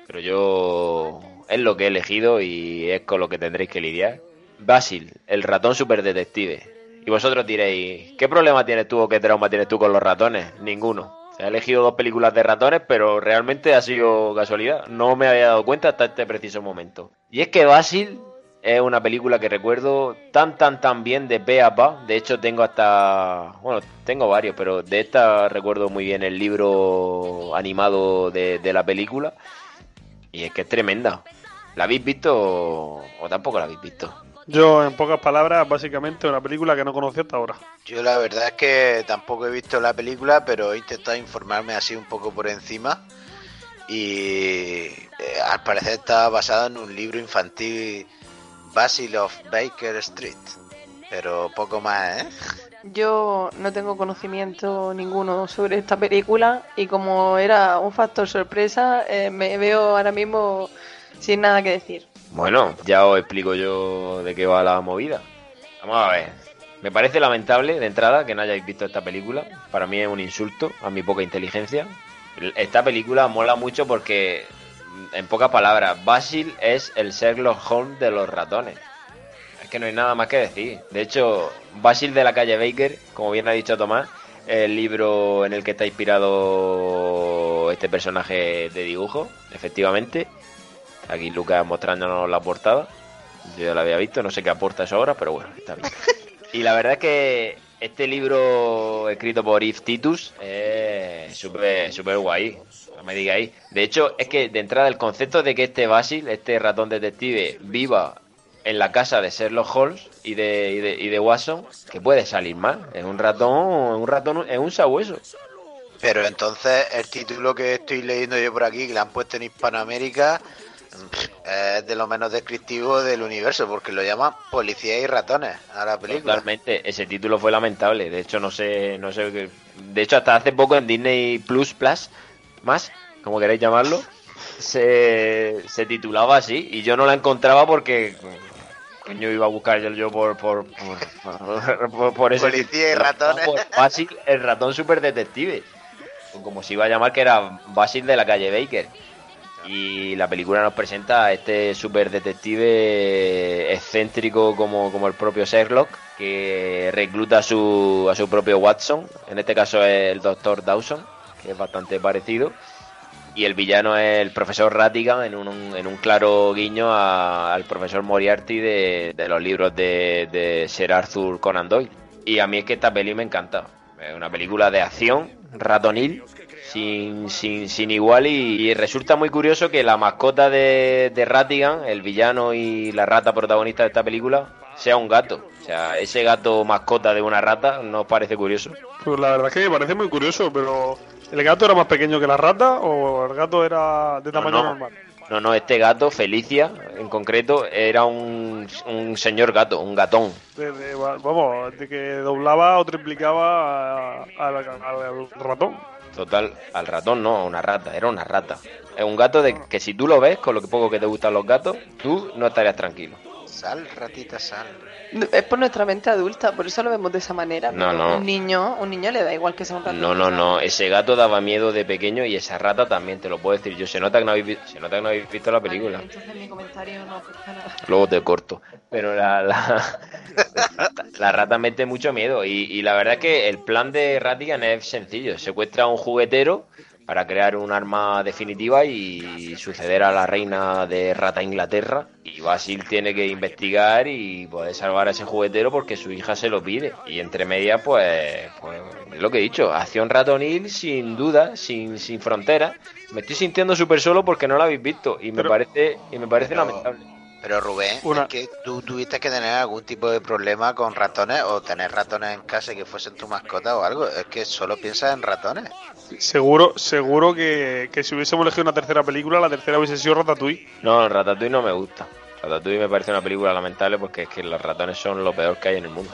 pero yo es lo que he elegido y es con lo que tendréis que lidiar. Basil, el ratón superdetective. Y vosotros diréis, ¿qué problema tienes tú o qué trauma tienes tú con los ratones? Ninguno. Se ha elegido dos películas de ratones, pero realmente ha sido casualidad. No me había dado cuenta hasta este preciso momento. Y es que Basil es una película que recuerdo tan, tan, tan bien de pe a pa. De hecho, tengo hasta. Bueno, tengo varios, pero de esta recuerdo muy bien el libro animado de, de la película. Y es que es tremenda. ¿La habéis visto o, o tampoco la habéis visto? Yo, en pocas palabras, básicamente una película que no conocía hasta ahora. Yo la verdad es que tampoco he visto la película, pero he intentado informarme así un poco por encima. Y eh, al parecer está basado en un libro infantil Basil of Baker Street. Pero poco más, ¿eh? Yo no tengo conocimiento ninguno sobre esta película y como era un factor sorpresa, eh, me veo ahora mismo sin nada que decir. Bueno, ya os explico yo de qué va la movida. Vamos a ver. Me parece lamentable de entrada que no hayáis visto esta película. Para mí es un insulto a mi poca inteligencia. Esta película mola mucho porque, en pocas palabras, Basil es el Sherlock Holmes de los ratones. Es que no hay nada más que decir. De hecho, Basil de la calle Baker, como bien ha dicho Tomás, el libro en el que está inspirado este personaje de dibujo, efectivamente. Aquí Lucas mostrándonos la portada. Yo ya la había visto, no sé qué aporta eso ahora, pero bueno, está bien. Y la verdad es que este libro escrito por Yves Titus es súper super guay. No me digáis. De hecho, es que de entrada el concepto de que este Basil, este ratón detective, viva en la casa de Sherlock Holmes y de, y de, y de Watson, que puede salir mal. Es un ratón, un ratón, es un sabueso. Pero entonces el título que estoy leyendo yo por aquí, que le han puesto en Hispanoamérica, es de lo menos descriptivo del universo, porque lo llaman Policía y Ratones a la película. Totalmente, ese título fue lamentable. De hecho, no sé, no sé qué. De hecho, hasta hace poco en Disney Plus Plus, más, como queréis llamarlo, se, se titulaba así. Y yo no la encontraba porque. Coño, iba a buscar yo, yo por, por, por, por, por ese Policía y ratones. Por Basil, el ratón super detective. Como se iba a llamar, que era Basil de la calle Baker. Y la película nos presenta a este super detective excéntrico como, como el propio Sherlock, que recluta a su, a su propio Watson, en este caso es el doctor Dawson, que es bastante parecido. Y el villano es el profesor Rattigan en un, en un claro guiño al profesor Moriarty de, de los libros de, de Sir Arthur Conan Doyle. Y a mí es que esta peli me encanta. Es una película de acción, ratonil, sin, sin, sin igual y, y resulta muy curioso que la mascota de, de Rattigan, el villano y la rata protagonista de esta película, sea un gato. O sea, ese gato mascota de una rata, ¿no os parece curioso? Pues la verdad es que me parece muy curioso, pero ¿el gato era más pequeño que la rata o el gato era de tamaño no. normal? No, no, este gato, Felicia, en concreto, era un, un señor gato, un gatón. De- de- vamos, de que doblaba o triplicaba al ratón. Total, al ratón no, a una rata, era una rata. Es un gato de que si tú lo ves, con lo que poco que te gustan los gatos, tú no estarías tranquilo. Sal, ratita, sal. Es por nuestra mente adulta, por eso lo vemos de esa manera. No, no. Un niño, un niño le da igual que sea un ratón. No, no, no, ese gato daba miedo de pequeño y esa rata también, te lo puedo decir yo. Se nota que no habéis, vi- se nota que no habéis visto la película. Entonces mi comentario no nada. Luego te corto. Pero la, la, la rata mete mucho miedo. Y, y la verdad es que el plan de Rattigan es sencillo. Secuestra a un juguetero para crear un arma definitiva y suceder a la reina de Rata Inglaterra. Y Basil tiene que investigar y poder salvar a ese juguetero porque su hija se lo pide. Y entre medias, pues, pues es lo que he dicho, acción ratonil sin duda, sin, sin fronteras. Me estoy sintiendo súper solo porque no lo habéis visto y me Pero- parece, y me parece Pero- lamentable. Pero Rubén, Una- es que tú tuviste que tener algún tipo de problema con ratones o tener ratones en casa y que fuesen tu mascota o algo. Es que solo piensas en ratones. Seguro, seguro que, que si hubiésemos elegido una tercera película, la tercera hubiese sido Ratatouille. No, Ratatouille no me gusta. Ratatouille me parece una película lamentable porque es que los ratones son lo peor que hay en el mundo.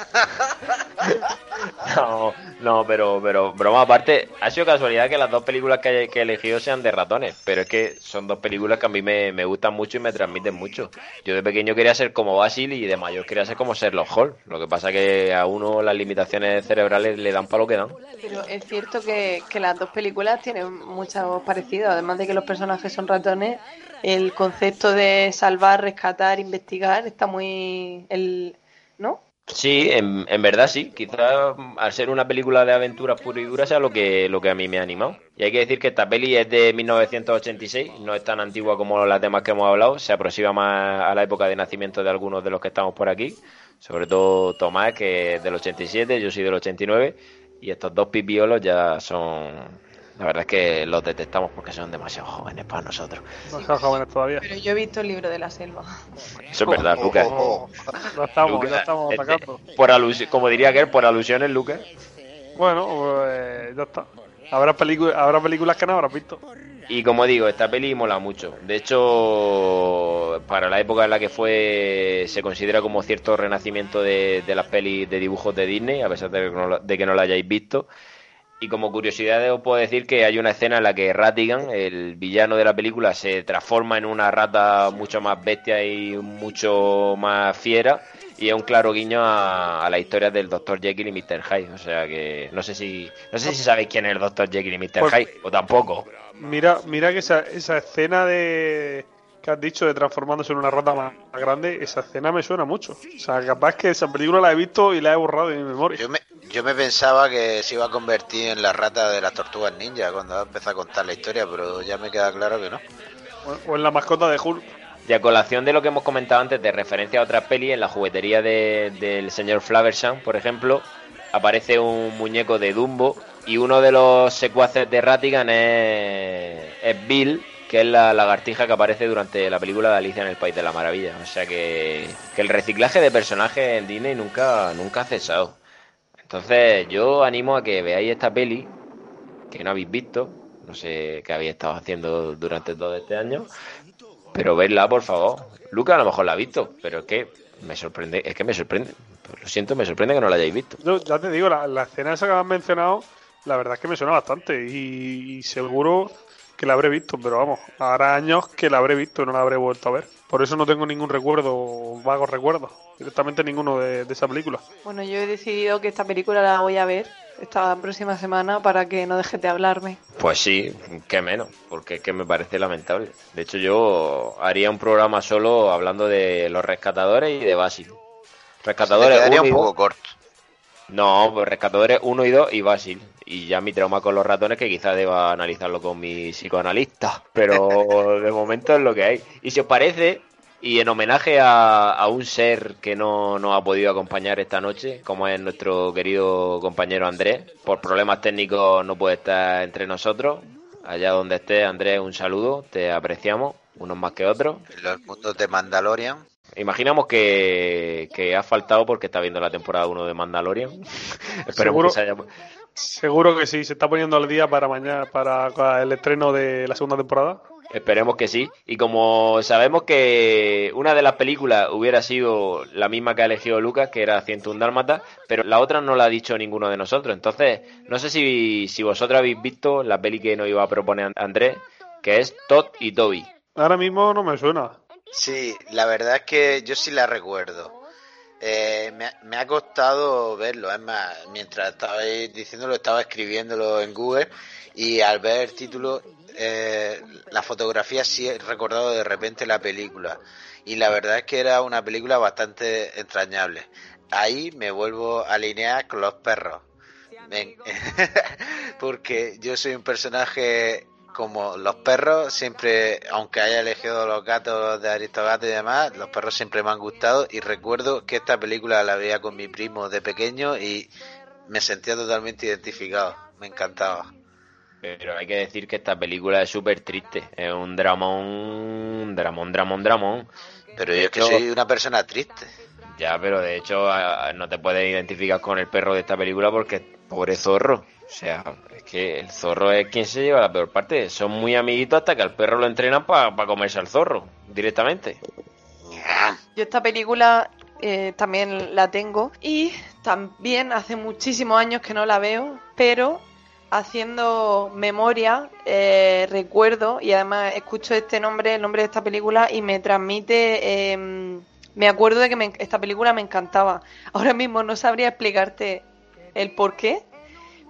no, no, pero, pero broma aparte, ha sido casualidad que las dos películas que, he- que he elegido sean de ratones, pero es que son dos películas que a mí me, me gustan mucho y me transmiten mucho. Yo de pequeño quería ser como Basil y de mayor quería ser como Sherlock Holmes. Lo que pasa que a uno las limitaciones cerebrales le dan para lo que dan. Pero es cierto que, que las dos películas tienen muchos parecidos, además de que los personajes son ratones, el concepto de salvar, rescatar, investigar está muy... El, ¿No? Sí, en, verdad sí. Quizás mm, al ser una película de aventuras pura y dura sea lo que, lo que a mí me ha animado. Y hay que decir que esta peli es de 1986, no es tan antigua como las demás que hemos hablado, se aproxima más a la época de nacimiento de algunos de los que estamos por aquí, sobre todo Tomás, que es del 87, yo soy del 89, y estos dos pipiolos ya son... La verdad es que los detectamos porque son demasiado jóvenes para nosotros. No sean jóvenes todavía. Pero yo he visto el libro de la selva. Eso es verdad, Oh, Lucas. oh, No estamos, Lucas, estamos este, sacando. por alusi- como diría que por alusiones, Lucas. Bueno, pues ya está. Habrá, habrá películas que no habrás visto. Y como digo, esta peli mola mucho. De hecho, para la época en la que fue, se considera como cierto renacimiento de, de las pelis de dibujos de Disney, a pesar de que, no, de que no la hayáis visto. Y como curiosidad os puedo decir que hay una escena en la que Ratigan, el villano de la película, se transforma en una rata mucho más bestia y mucho más fiera. Y es un claro guiño a, a la historia del Dr. Jekyll y Mr. Hyde. O sea que no sé si no sé si sabéis quién es el Dr. Jekyll y Mr. Pues- Hyde, o tampoco. Mira, mira que esa, esa escena de que has dicho de transformándose en una rata más, más grande, esa escena me suena mucho. O sea, capaz que esa película la he visto y la he borrado de mi memoria. Yo me, yo me pensaba que se iba a convertir en la rata de las tortugas ninja cuando empezó a contar la historia, pero ya me queda claro que no. O- en la mascota de Hulk. Y a colación de lo que hemos comentado antes de referencia a otras pelis, en la juguetería de- del señor Flavershan, por ejemplo, aparece un muñeco de Dumbo y uno de los secuaces de Ratigan es, es Bill, que es la lagartija que aparece durante la película de Alicia en el País de la Maravilla. O sea que, que el reciclaje de personajes en Disney nunca, nunca ha cesado. Entonces yo animo a que veáis esta peli que no habéis visto, no sé qué habéis estado haciendo durante todo este año, pero vedla, por favor. Luca a lo mejor la ha visto, pero es que me sorprende, es que me sorprende. Lo siento, me sorprende que no la hayáis visto. Yo ya te digo, la, la escena esa que has mencionado, la verdad es que me suena bastante. Y, y seguro que la habré visto, pero vamos, hará años que la habré visto y no la habré vuelto a ver. Por eso no tengo ningún recuerdo, vago recuerdo, directamente ninguno de, de esa película. Bueno, yo he decidido que esta película la voy a ver esta próxima semana para que no dejes de hablarme. Pues sí, qué menos, porque es que me parece lamentable. De hecho, yo haría un programa solo hablando de los rescatadores y de Basil. Rescatadores quedaría uno y un poco corto. No, pues rescatadores 1 y 2 y Basil. Y ya mi trauma con los ratones que quizás deba analizarlo con mi psicoanalista. Pero de momento es lo que hay. Y si os parece, y en homenaje a, a un ser que no nos ha podido acompañar esta noche, como es nuestro querido compañero Andrés, por problemas técnicos no puede estar entre nosotros. Allá donde esté, Andrés, un saludo, te apreciamos, unos más que otros. En los mundos de Mandalorian. Imaginamos que, que ha faltado porque está viendo la temporada 1 de Mandalorian. Seguro. que se haya... Seguro que sí, se está poniendo al día para mañana, para el estreno de la segunda temporada. Esperemos que sí. Y como sabemos que una de las películas hubiera sido la misma que ha elegido Lucas, que era 101 Dálmata, pero la otra no la ha dicho ninguno de nosotros. Entonces, no sé si, si vosotros habéis visto la peli que nos iba a proponer Andrés, que es Todd y Toby. Ahora mismo no me suena. Sí, la verdad es que yo sí la recuerdo. Eh, me, ha- me ha costado verlo, es más, mientras estabais diciéndolo, estaba escribiéndolo en Google y al ver el título, eh, la fotografía sí he recordado de repente la película. Y la verdad es que era una película bastante entrañable. Ahí me vuelvo a alinear con los perros. Ven. Porque yo soy un personaje como los perros, siempre, aunque haya elegido los gatos de Aristogato y demás, los perros siempre me han gustado y recuerdo que esta película la veía con mi primo de pequeño y me sentía totalmente identificado, me encantaba. Pero hay que decir que esta película es súper triste. Es un dramón, dramón, dramón, dramón. Pero yo es que soy una persona triste. Ya, pero de hecho no te puedes identificar con el perro de esta película porque pobre zorro. O sea, es que el zorro es quien se lleva la peor parte. Son muy amiguitos hasta que al perro lo entrenan para comerse al zorro directamente. Yo esta película eh, también la tengo y también hace muchísimos años que no la veo, pero haciendo memoria eh, recuerdo y además escucho este nombre, el nombre de esta película y me transmite, eh, me acuerdo de que me- esta película me encantaba. Ahora mismo no sabría explicarte el por qué,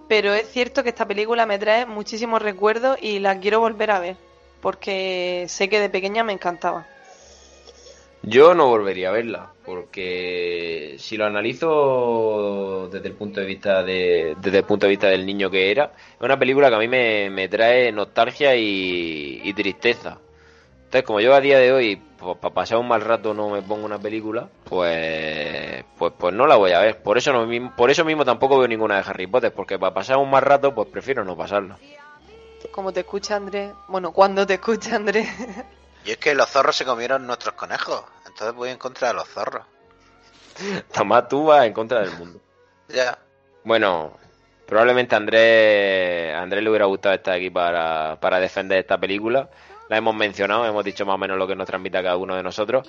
pero es cierto que esta película me trae muchísimos recuerdos y la quiero volver a ver porque sé que de pequeña me encantaba. Yo no volvería a verla, porque si lo analizo desde el punto de vista de, desde el punto de vista del niño que era, es una película que a mí me, trae nostalgia y tristeza. Entonces, como yo a día de hoy, pues, para pasar un mal rato no me pongo una película, pues, pues, pues no la voy a ver. Por eso no, mismo- por eso mismo tampoco veo ninguna de Harry Potter, porque para pasar un mal rato, pues prefiero no pasarlo. Como te escucha Andrés, bueno, cuando te escucha Andrés, Y es que los zorros se comieron nuestros conejos, entonces voy en contra de los zorros. Tomás, tú vas en contra del mundo. Ya. Bueno, Probablemente a Andrés, a Andrés le hubiera gustado estar aquí para, para defender esta película. La hemos mencionado, hemos dicho más o menos lo que nos transmite cada uno de nosotros,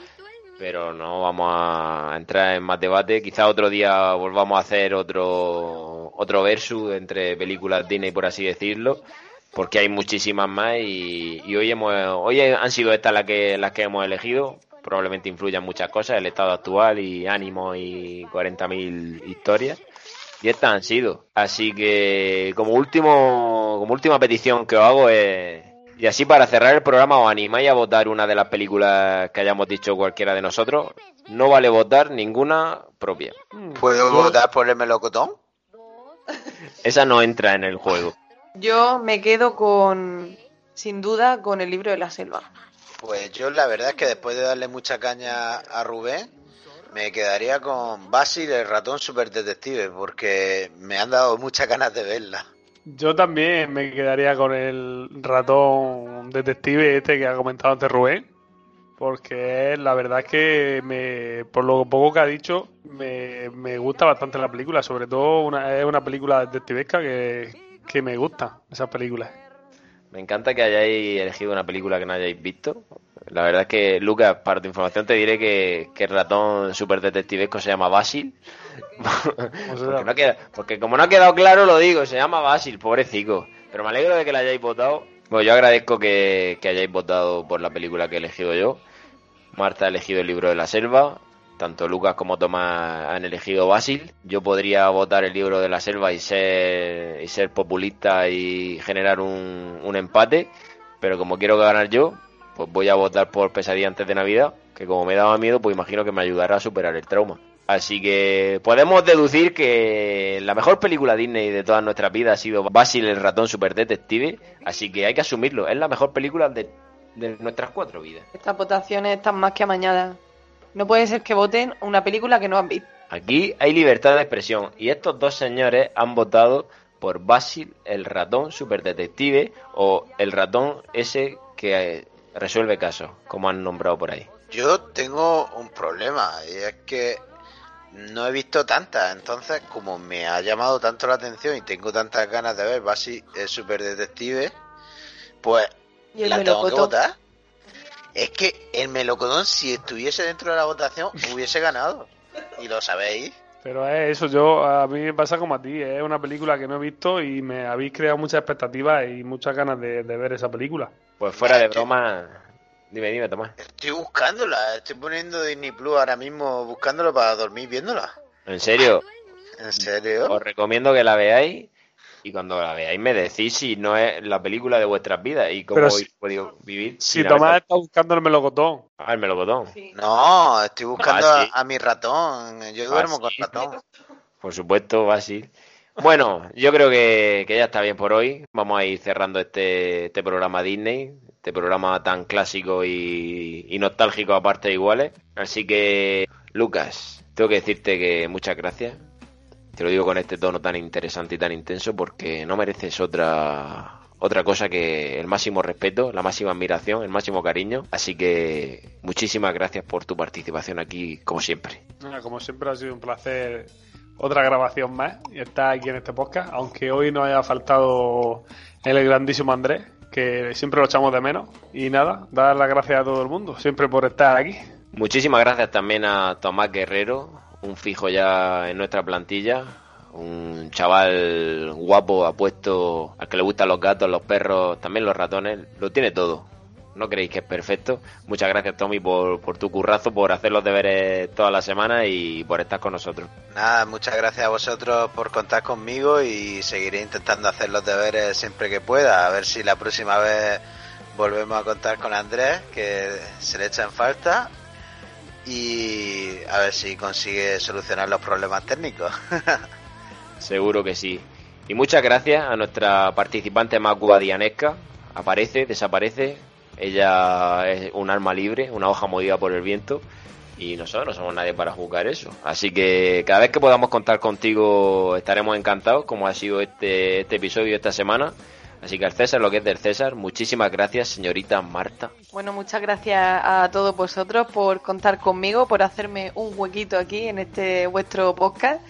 pero no vamos a entrar en más debate. Quizá otro día volvamos a hacer otro, otro versus entre películas Disney, por así decirlo, porque hay muchísimas más y, y hoy, hemos, hoy han sido estas las que, las que hemos elegido. Probablemente influyan muchas cosas, el estado actual y ánimo y 40.000 historias. Y estas han sido. Así que como último, como última petición que os hago es y así para cerrar el programa os animáis a votar una de las películas que hayamos dicho cualquiera de nosotros. No vale votar ninguna propia. ¿Puedo votar por el melocotón? Esa no entra en el juego. Yo me quedo con, sin duda, con el libro de la selva. Pues yo la verdad es que después de darle mucha caña a Rubén, me quedaría con Basil, el ratón super detective, porque me han dado muchas ganas de verla. Yo también me quedaría con el ratón detective este que ha comentado antes Rubén, porque la verdad es que me, por lo poco que ha dicho me, me gusta bastante la película, sobre todo una, es una película detectivesca que, que me gusta, esas películas. Me encanta que hayáis elegido una película que no hayáis visto. La verdad es que, Lucas, para tu información te diré que, que el ratón super detectivesco se llama Basil. Porque, no queda, porque como no ha quedado claro, lo digo, se llama Basil, pobrecito. Pero me alegro de que la hayáis votado. Bueno, yo agradezco que, que hayáis votado por la película que he elegido yo. Marta ha elegido el libro de la selva. Tanto Lucas como Tomás han elegido Basil. Yo podría votar el libro de la selva y ser, y ser populista y generar un, un empate. Pero como quiero ganar yo, pues voy a votar por Pesadilla antes de Navidad. Que como me daba miedo, pues imagino que me ayudará a superar el trauma. Así que podemos deducir que la mejor película Disney de todas nuestras vidas ha sido Basil el ratón super detective. Así que hay que asumirlo, es la mejor película de, de nuestras cuatro vidas. Estas votaciones están más que amañadas. No puede ser que voten una película que no han visto. Aquí hay libertad de expresión y estos dos señores han votado por Basil el ratón super detective o el ratón ese que resuelve casos, como han nombrado por ahí. Yo tengo un problema y es que no he visto tantas, entonces como me ha llamado tanto la atención y tengo tantas ganas de ver Basil el super detective, pues ¿Y el la tengo que votar. Es que el melocotón, si estuviese dentro de la votación, hubiese ganado. Y lo sabéis. Pero es eso, yo a mí me pasa como a ti, es una película que no he visto y me habéis creado muchas expectativas y muchas ganas de, de ver esa película. Pues fuera de broma, dime, dime, Tomás. Estoy buscándola, estoy poniendo Disney Plus ahora mismo, buscándolo para dormir viéndola. En serio, ¿En serio? os recomiendo que la veáis y cuando la veáis me decís si no es la película de vuestras vidas y cómo Pero habéis si- podido vivir. Si haber Tomás está buscando el melocotón, Ah, el melocotón. No, estoy buscando Ah, sí. a, a mi ratón. Yo duermo con sí. ratón. Por supuesto, Basil. Bueno, yo creo que, que ya está bien por hoy. Vamos a ir cerrando este, este programa Disney, este programa tan clásico y, nostálgico a partes iguales. Así que, Lucas, tengo que decirte que muchas gracias. Te lo digo con este tono tan interesante y tan intenso porque no mereces otra otra cosa que el máximo respeto, la máxima admiración, el máximo cariño. Así que muchísimas gracias por tu participación aquí, como siempre. Como siempre ha sido un placer otra grabación más y estar aquí en este podcast, aunque hoy nos haya faltado el grandísimo Andrés, que siempre lo echamos de menos. Y nada, dar las gracias a todo el mundo, siempre por estar aquí. Muchísimas gracias también a Tomás Guerrero, un fijo ya en nuestra plantilla, un chaval guapo, apuesto, al que le gustan los gatos, los perros, también los ratones, lo tiene todo. ¿No creéis que es perfecto? Muchas gracias Tommy por, por tu currazo, por hacer los deberes toda la semana y por estar con nosotros. Nada, muchas gracias a vosotros por contar conmigo y seguiré intentando hacer los deberes siempre que pueda. A ver si la próxima vez volvemos a contar con Andrés, que se le echa en falta. Y a ver si consigue solucionar los problemas técnicos. Seguro que sí. Y muchas gracias a nuestra participante más guadianesca. Aparece, desaparece. Ella es un alma libre, una hoja movida por el viento. Y nosotros no somos nadie para juzgar eso. Así que cada vez que podamos contar contigo estaremos encantados, como ha sido este, este episodio esta semana. Así que al César lo que es del César. Muchísimas gracias, señorita Marta. Bueno, muchas gracias a todos vosotros por contar conmigo, por hacerme un huequito aquí en este vuestro podcast.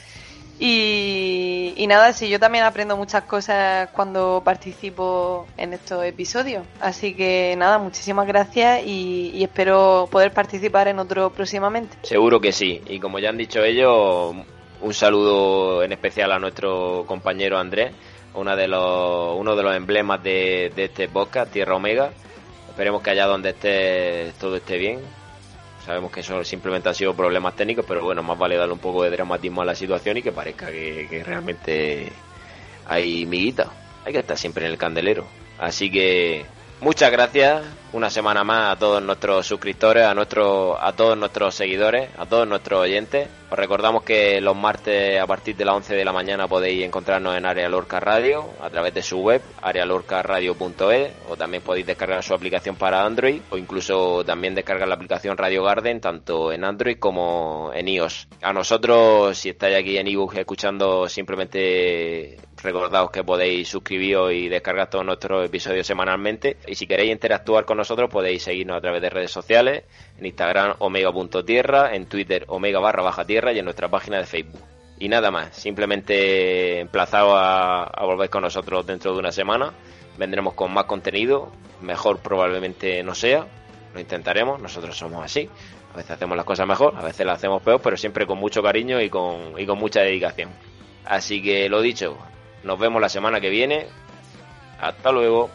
Y, nada, sí, yo también aprendo muchas cosas cuando participo en estos episodios. Así que nada, muchísimas gracias y, y espero poder participar en otro próximamente. Seguro que sí. Y como ya han dicho ellos, un saludo en especial a nuestro compañero Andrés, uno de los, uno de los emblemas de, de este podcast, Tierra Omega. Esperemos que allá donde esté todo esté bien. Sabemos que eso simplemente han sido problemas técnicos, pero bueno, más vale darle un poco de dramatismo a la situación y que parezca que, que realmente hay miguita. Hay que estar siempre en el candelero. Así que Muchas gracias una semana más a todos nuestros suscriptores, a nuestros, a todos nuestros seguidores, a todos nuestros oyentes. Os recordamos que los martes a partir de las 11 de la mañana podéis encontrarnos en Área Lorca Radio a través de su web, arealorcaradio.es, o también podéis descargar su aplicación para Android, o incluso también descargar la aplicación Radio Garden, tanto en Android como en iOS. A nosotros, si estáis aquí en ebook escuchando, simplemente recordaos que podéis suscribiros y descargar todos nuestros episodios semanalmente. Y si queréis interactuar con nosotros, podéis seguirnos a través de redes sociales, en Instagram omega.tierra, en Twitter omega barra baja tierra y en nuestra página de Facebook. Y nada más, simplemente emplazado a, a volver con nosotros dentro de una semana. Vendremos con más contenido, mejor probablemente no sea, lo intentaremos, nosotros somos así. A veces hacemos las cosas mejor, a veces las hacemos peor, pero siempre con mucho cariño y con, y con mucha dedicación. Así que lo dicho, nos vemos la semana que viene. Hasta luego.